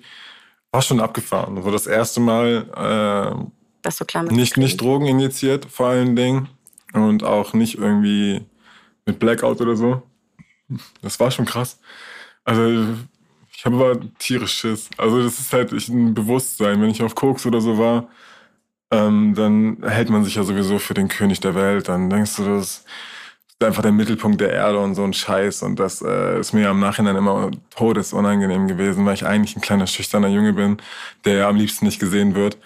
Speaker 3: war schon abgefahren. Das war das erste Mal äh,
Speaker 2: das so klar
Speaker 3: nicht, nicht Drogen injiziert, vor allen Dingen. Und auch nicht irgendwie mit Blackout oder so. Das war schon krass. Also ich habe aber tierisch Schiss. Also das ist halt ein Bewusstsein. Wenn ich auf Koks oder so war, ähm, dann hält man sich ja sowieso für den König der Welt. Dann denkst du, das einfach der Mittelpunkt der Erde und so ein Scheiß. Und das äh, ist mir ja im Nachhinein immer todesunangenehm gewesen, weil ich eigentlich ein kleiner schüchterner Junge bin, der ja am liebsten nicht gesehen wird.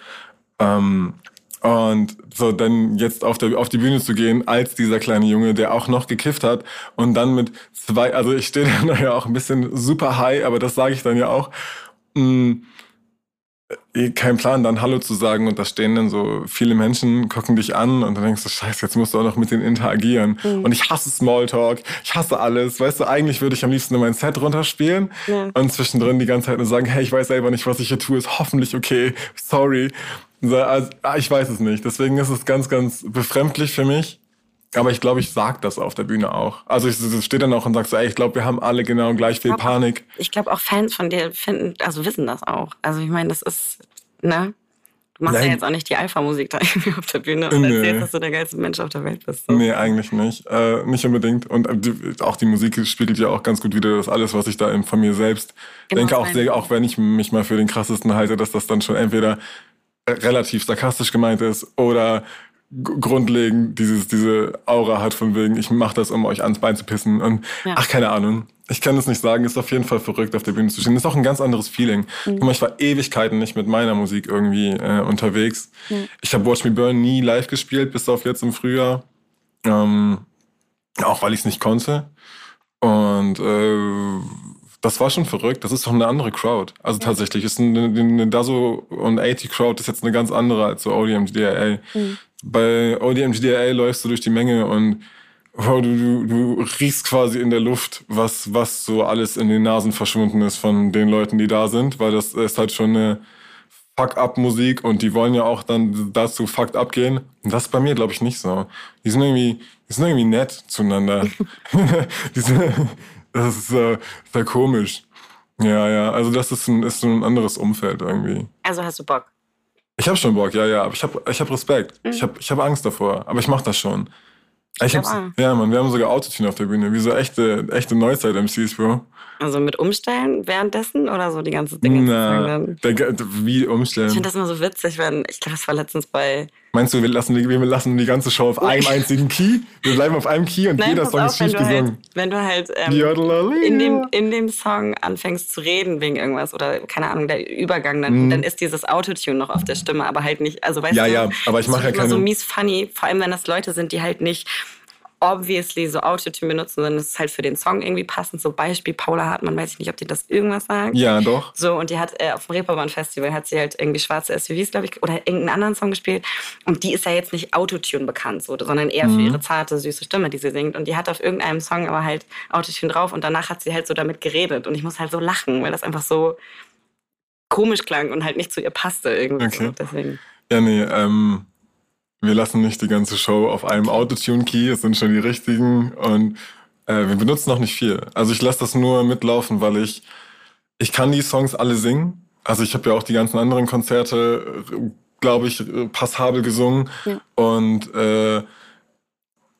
Speaker 3: Ähm, und so dann jetzt auf, der, auf die Bühne zu gehen als dieser kleine Junge, der auch noch gekifft hat und dann mit zwei, also ich stehe (laughs) dann ja auch ein bisschen super high, aber das sage ich dann ja auch. Mh, mm, Eh kein Plan, dann Hallo zu sagen und da stehen dann so viele Menschen, gucken dich an und dann denkst du, scheiße, jetzt musst du auch noch mit denen interagieren. Mhm. Und ich hasse Smalltalk, ich hasse alles. Weißt du, eigentlich würde ich am liebsten nur mein Set runterspielen ja. und zwischendrin die ganze Zeit nur sagen, hey, ich weiß selber nicht, was ich hier tue, ist hoffentlich okay, sorry. Also, ah, ich weiß es nicht. Deswegen ist es ganz, ganz befremdlich für mich. Aber ich glaube, ich sag das auf der Bühne auch. Also ich stehe dann auch und sag so, ey, ich glaube, wir haben alle genau gleich viel
Speaker 2: ich glaub,
Speaker 3: Panik.
Speaker 2: Ich glaube auch Fans von dir finden, also wissen das auch. Also ich meine, das ist, ne? Du machst Nein. ja jetzt auch nicht die Alpha-Musik da (laughs) irgendwie auf der Bühne und nee. erzählst, dass du der geilste Mensch auf der Welt bist. So.
Speaker 3: Nee, eigentlich nicht. Äh, nicht unbedingt. Und äh, auch die Musik spiegelt ja auch ganz gut wieder das alles, was ich da von mir selbst genau denke. Auch, sehr, auch wenn ich mich mal für den krassesten halte, dass das dann schon entweder relativ sarkastisch gemeint ist oder grundlegend dieses, diese Aura hat von wegen, ich mache das, um euch ans Bein zu pissen. Und ja. ach, keine Ahnung. Ich kann es nicht sagen, ist auf jeden Fall verrückt, auf der Bühne zu stehen. Ist auch ein ganz anderes Feeling. Mhm. Ich war Ewigkeiten nicht mit meiner Musik irgendwie äh, unterwegs. Mhm. Ich habe Watch Me Burn nie live gespielt, bis auf jetzt im Frühjahr. Ähm, auch weil ich es nicht konnte. Und äh, das war schon verrückt. Das ist doch eine andere Crowd. Also ja. tatsächlich ist eine, eine Dazo und 80 Crowd ist jetzt eine ganz andere als so ODM GDLA. Mhm. Bei ODM GDLA läufst du durch die Menge und wow, du, du, du riechst quasi in der Luft, was, was so alles in den Nasen verschwunden ist von den Leuten, die da sind, weil das ist halt schon eine Fuck-up-Musik und die wollen ja auch dann dazu fucked up gehen. Und das ist bei mir, glaube ich, nicht so. Die sind irgendwie, die sind irgendwie nett zueinander. (laughs) die sind, das ist äh, sehr komisch. Ja, ja, also das ist ein, ist so ein anderes Umfeld irgendwie.
Speaker 2: Also hast du Bock?
Speaker 3: Ich habe schon Bock, ja, ja, aber ich habe ich hab Respekt. Mhm. Ich habe ich hab Angst davor, aber ich mache das schon. Ich, ich ja, man, wir haben sogar Autotune auf der Bühne, wie so echte, echte Neuzeit-MCs, Bro.
Speaker 2: Also mit Umstellen währenddessen oder so die ganze Dinge?
Speaker 3: Na, der, wie umstellen?
Speaker 2: Ich finde das immer so witzig, wenn, ich glaube, das war letztens bei...
Speaker 3: Meinst du, wir lassen, wir lassen die ganze Show auf einem einzigen Key? Wir bleiben auf einem Key und Nein, jeder Song auf, ist schief
Speaker 2: gesungen.
Speaker 3: Halt,
Speaker 2: wenn du halt ähm, in, dem, in dem Song anfängst zu reden wegen irgendwas oder, keine Ahnung, der Übergang, dann, mhm. dann ist dieses Autotune noch auf der Stimme, aber halt nicht, also weißt
Speaker 3: ja,
Speaker 2: du...
Speaker 3: Ja, ja, aber ich mache ja keine...
Speaker 2: so mies funny, vor allem wenn das Leute sind, die halt nicht obviously so Autotune benutzen, sondern es ist halt für den Song irgendwie passend. So Beispiel Paula Hartmann, weiß ich nicht, ob die das irgendwas sagt.
Speaker 3: Ja, doch.
Speaker 2: So, und die hat äh, auf dem Reeperbahn Festival hat sie halt irgendwie schwarze SUVs, glaube ich, oder irgendeinen anderen Song gespielt. Und die ist ja jetzt nicht Autotune bekannt, so, sondern eher mhm. für ihre zarte, süße Stimme, die sie singt. Und die hat auf irgendeinem Song aber halt Autotune drauf und danach hat sie halt so damit geredet. Und ich muss halt so lachen, weil das einfach so komisch klang und halt nicht zu ihr passte irgendwie. Okay. Deswegen.
Speaker 3: Ja, nee, ähm, wir lassen nicht die ganze Show auf einem Autotune-Key, es sind schon die richtigen und äh, wir benutzen noch nicht viel. Also ich lasse das nur mitlaufen, weil ich, ich kann die Songs alle singen. Also ich habe ja auch die ganzen anderen Konzerte, glaube ich, passabel gesungen. Ja. Und äh,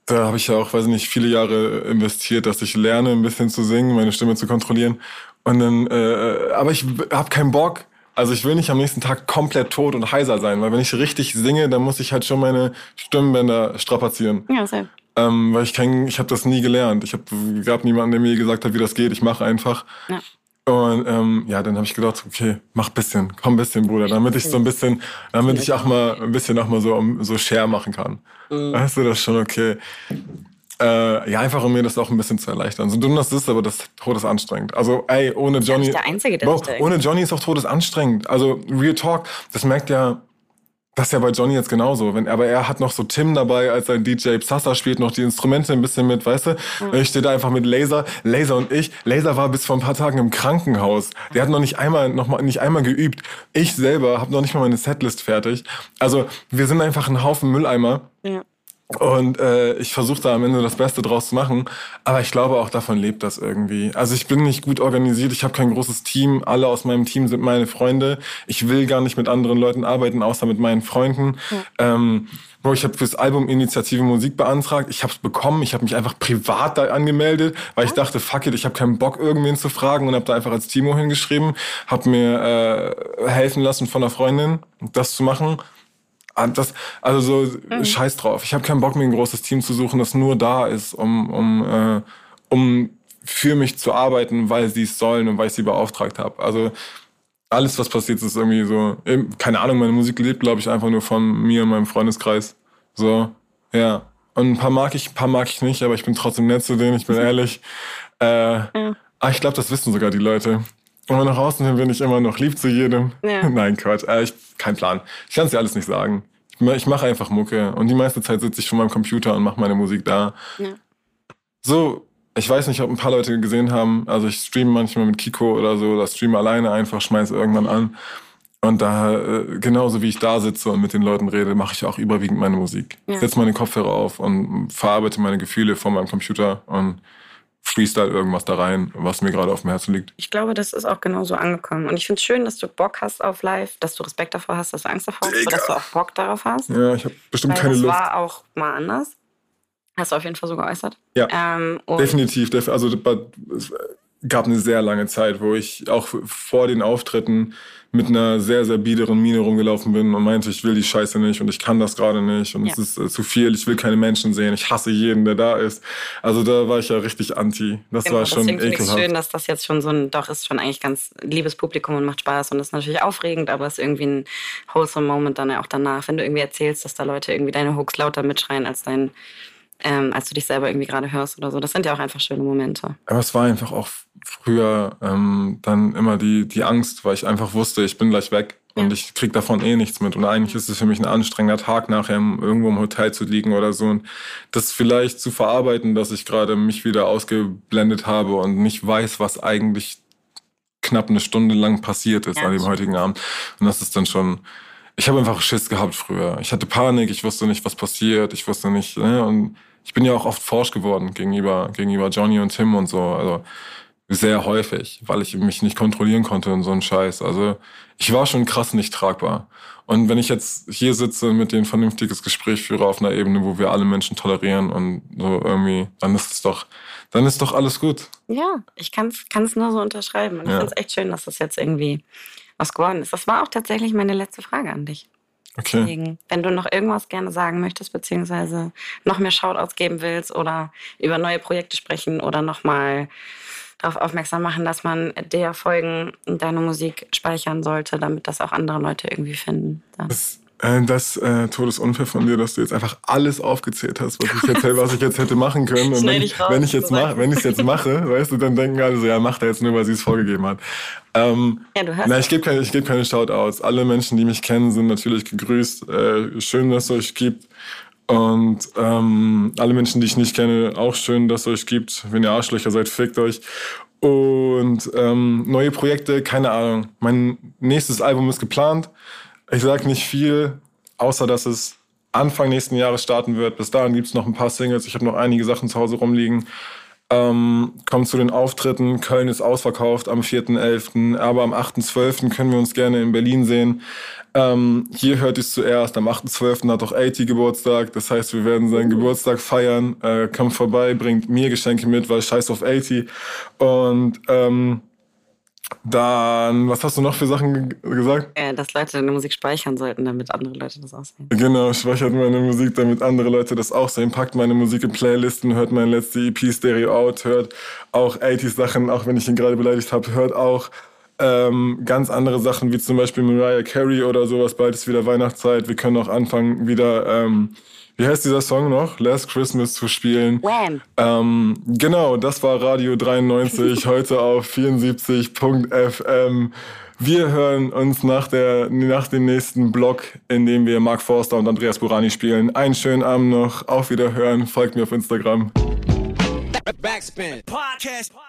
Speaker 3: da habe ich ja auch, weiß ich nicht, viele Jahre investiert, dass ich lerne, ein bisschen zu singen, meine Stimme zu kontrollieren. Und dann, äh, aber ich habe keinen Bock, also ich will nicht am nächsten Tag komplett tot und heiser sein, weil wenn ich richtig singe, dann muss ich halt schon meine Stimmbänder strapazieren.
Speaker 2: Ja, sehr.
Speaker 3: Ähm, weil ich kein, ich habe das nie gelernt. Ich habe gab niemanden, der mir gesagt hat, wie das geht. Ich mache einfach. Ja. Und ähm, ja, dann habe ich gedacht, okay, mach bisschen, komm bisschen, Bruder, damit ich so ein bisschen, damit ich auch mal ein bisschen auch mal so so Share machen kann. Mhm. Weißt du, das ist schon okay. Äh, ja, einfach um mir das auch ein bisschen zu erleichtern. So dumm das ist, aber das ist todesanstrengend. Also, ey, ohne Johnny.
Speaker 2: Der Einzige, der
Speaker 3: Bro, ohne Johnny ist auch todesanstrengend. Also, Real Talk, das merkt ja, das ist ja bei Johnny jetzt genauso. Wenn, aber er hat noch so Tim dabei, als sein DJ Psassa spielt noch die Instrumente ein bisschen mit, weißt du? Mhm. Ich stehe da einfach mit Laser, Laser und ich. Laser war bis vor ein paar Tagen im Krankenhaus. Der hat noch nicht einmal, noch mal, nicht einmal geübt. Ich selber habe noch nicht mal meine Setlist fertig. Also, wir sind einfach ein Haufen Mülleimer. Ja. Und äh, ich versuche da am Ende das Beste draus zu machen. Aber ich glaube, auch davon lebt das irgendwie. Also ich bin nicht gut organisiert, ich habe kein großes Team. Alle aus meinem Team sind meine Freunde. Ich will gar nicht mit anderen Leuten arbeiten, außer mit meinen Freunden. Ja. Ähm, ich habe fürs Album Initiative Musik beantragt. Ich habe es bekommen. Ich habe mich einfach privat da angemeldet, weil ich dachte, fuck it, ich habe keinen Bock, irgendwen zu fragen und habe da einfach als Timo hingeschrieben. Habe mir äh, helfen lassen von einer Freundin, das zu machen das, also so mhm. scheiß drauf. Ich habe keinen Bock, mir ein großes Team zu suchen, das nur da ist, um, um, äh, um für mich zu arbeiten, weil sie es sollen und weil ich sie beauftragt habe. Also alles, was passiert, ist irgendwie so, keine Ahnung, meine Musik lebt, glaube ich, einfach nur von mir und meinem Freundeskreis. So, ja. Und ein paar mag ich, ein paar mag ich nicht, aber ich bin trotzdem nett zu denen, ich bin ehrlich. Äh, ja. Ah, ich glaube, das wissen sogar die Leute. Und nach außen hin bin ich immer noch lieb zu jedem. Ja. (laughs) Nein, Quatsch. Äh, ich, kein Plan. Ich kann es dir alles nicht sagen. Ich, mache einfach Mucke. Und die meiste Zeit sitze ich vor meinem Computer und mache meine Musik da. Ja. So, ich weiß nicht, ob ein paar Leute gesehen haben. Also ich streame manchmal mit Kiko oder so, oder streame alleine einfach, schmeiße irgendwann an. Und da, äh, genauso wie ich da sitze und mit den Leuten rede, mache ich auch überwiegend meine Musik. Ja. Setze meine Kopfhörer auf und verarbeite meine Gefühle vor meinem Computer und Freestyle irgendwas da rein, was mir gerade auf dem Herzen liegt.
Speaker 2: Ich glaube, das ist auch genauso angekommen. Und ich finde es schön, dass du Bock hast auf live, dass du Respekt davor hast, dass du Angst davor hast, dass du auch Bock darauf hast.
Speaker 3: Ja, ich habe bestimmt Weil keine
Speaker 2: das
Speaker 3: Lust.
Speaker 2: Das war auch mal anders. Hast du auf jeden Fall so geäußert.
Speaker 3: Ja, ähm, definitiv. Also es gab eine sehr lange Zeit, wo ich auch vor den Auftritten mit einer sehr, sehr biederen Mine rumgelaufen bin und meinte, ich will die Scheiße nicht und ich kann das gerade nicht und ja. es ist äh, zu viel, ich will keine Menschen sehen, ich hasse jeden, der da ist. Also da war ich ja richtig anti. Das genau, war schon ekelhaft.
Speaker 2: schön, dass das jetzt schon so ein, doch ist schon eigentlich ganz liebes Publikum und macht Spaß und ist natürlich aufregend, aber es ist irgendwie ein wholesome Moment dann ja auch danach, wenn du irgendwie erzählst, dass da Leute irgendwie deine Hooks lauter mitschreien als dein ähm, als du dich selber irgendwie gerade hörst oder so. Das sind ja auch einfach schöne Momente.
Speaker 3: Aber es war einfach auch früher ähm, dann immer die, die Angst, weil ich einfach wusste, ich bin gleich weg und ich krieg davon eh nichts mit. Und eigentlich ist es für mich ein anstrengender Tag nachher irgendwo im Hotel zu liegen oder so und das vielleicht zu verarbeiten, dass ich gerade mich wieder ausgeblendet habe und nicht weiß, was eigentlich knapp eine Stunde lang passiert ist ja, an dem heutigen Abend. Und das ist dann schon, ich habe einfach Schiss gehabt früher. Ich hatte Panik, ich wusste nicht, was passiert, ich wusste nicht, ne? Und ich bin ja auch oft forsch geworden gegenüber, gegenüber Johnny und Tim und so. Also sehr häufig, weil ich mich nicht kontrollieren konnte und so ein Scheiß. Also ich war schon krass nicht tragbar. Und wenn ich jetzt hier sitze mit denen vernünftiges Gespräch führe auf einer Ebene, wo wir alle Menschen tolerieren und so irgendwie, dann ist es doch, dann ist doch alles gut.
Speaker 2: Ja, ich kann es nur so unterschreiben. Und ich ja. finde es echt schön, dass das jetzt irgendwie was geworden ist. Das war auch tatsächlich meine letzte Frage an dich.
Speaker 3: Okay. Deswegen,
Speaker 2: wenn du noch irgendwas gerne sagen möchtest, beziehungsweise noch mehr Shoutouts geben willst oder über neue Projekte sprechen oder nochmal darauf aufmerksam machen, dass man der Folgen deine Musik speichern sollte, damit das auch andere Leute irgendwie finden.
Speaker 3: Das das äh, Todesunfair von dir, dass du jetzt einfach alles aufgezählt hast, was ich jetzt, was ich jetzt hätte machen können. Und wenn, ich raus, wenn ich jetzt mache, wenn ich es jetzt mache, weißt du, dann denken alle so, ja, macht er jetzt nur, weil sie es vorgegeben hat. Ähm, ja, du hörst. Na, ich gebe keine, ich gebe keine Shoutouts. Alle Menschen, die mich kennen, sind natürlich gegrüßt. Äh, schön, dass es euch gibt. Und ähm, alle Menschen, die ich nicht kenne, auch schön, dass es euch gibt. Wenn ihr Arschlöcher seid, fickt euch. Und ähm, neue Projekte, keine Ahnung. Mein nächstes Album ist geplant. Ich sag nicht viel, außer dass es Anfang nächsten Jahres starten wird. Bis dahin gibt es noch ein paar Singles. Ich habe noch einige Sachen zu Hause rumliegen. Ähm, kommt zu den Auftritten. Köln ist ausverkauft am 4.11., aber am 8.12. können wir uns gerne in Berlin sehen. Ähm, hier hört es zuerst. Am 8.12. hat auch 80 Geburtstag. Das heißt, wir werden seinen Geburtstag feiern. Äh, kommt vorbei, bringt mir Geschenke mit, weil scheiß auf 80. Und ähm, dann, was hast du noch für Sachen gesagt?
Speaker 2: Äh, dass Leute deine Musik speichern sollten, damit andere Leute das auch sehen.
Speaker 3: Genau, speichert meine Musik, damit andere Leute das auch sehen. Packt meine Musik in Playlisten, hört meine letzte EP Stereo Out, hört auch 80 Sachen, auch wenn ich ihn gerade beleidigt habe, hört auch ähm, ganz andere Sachen, wie zum Beispiel Mariah Carey oder sowas. Bald ist wieder Weihnachtszeit. Wir können auch anfangen, wieder... Ähm, wie heißt dieser Song noch? Last Christmas zu spielen.
Speaker 2: Wham.
Speaker 3: Ähm, genau, das war Radio 93, (laughs) heute auf 74.fm. Wir hören uns nach, der, nach dem nächsten Blog, in dem wir Mark Forster und Andreas Burani spielen. Einen schönen Abend noch, auf Wiederhören, folgt mir auf Instagram. Backspin. Podcast. Podcast. Podcast.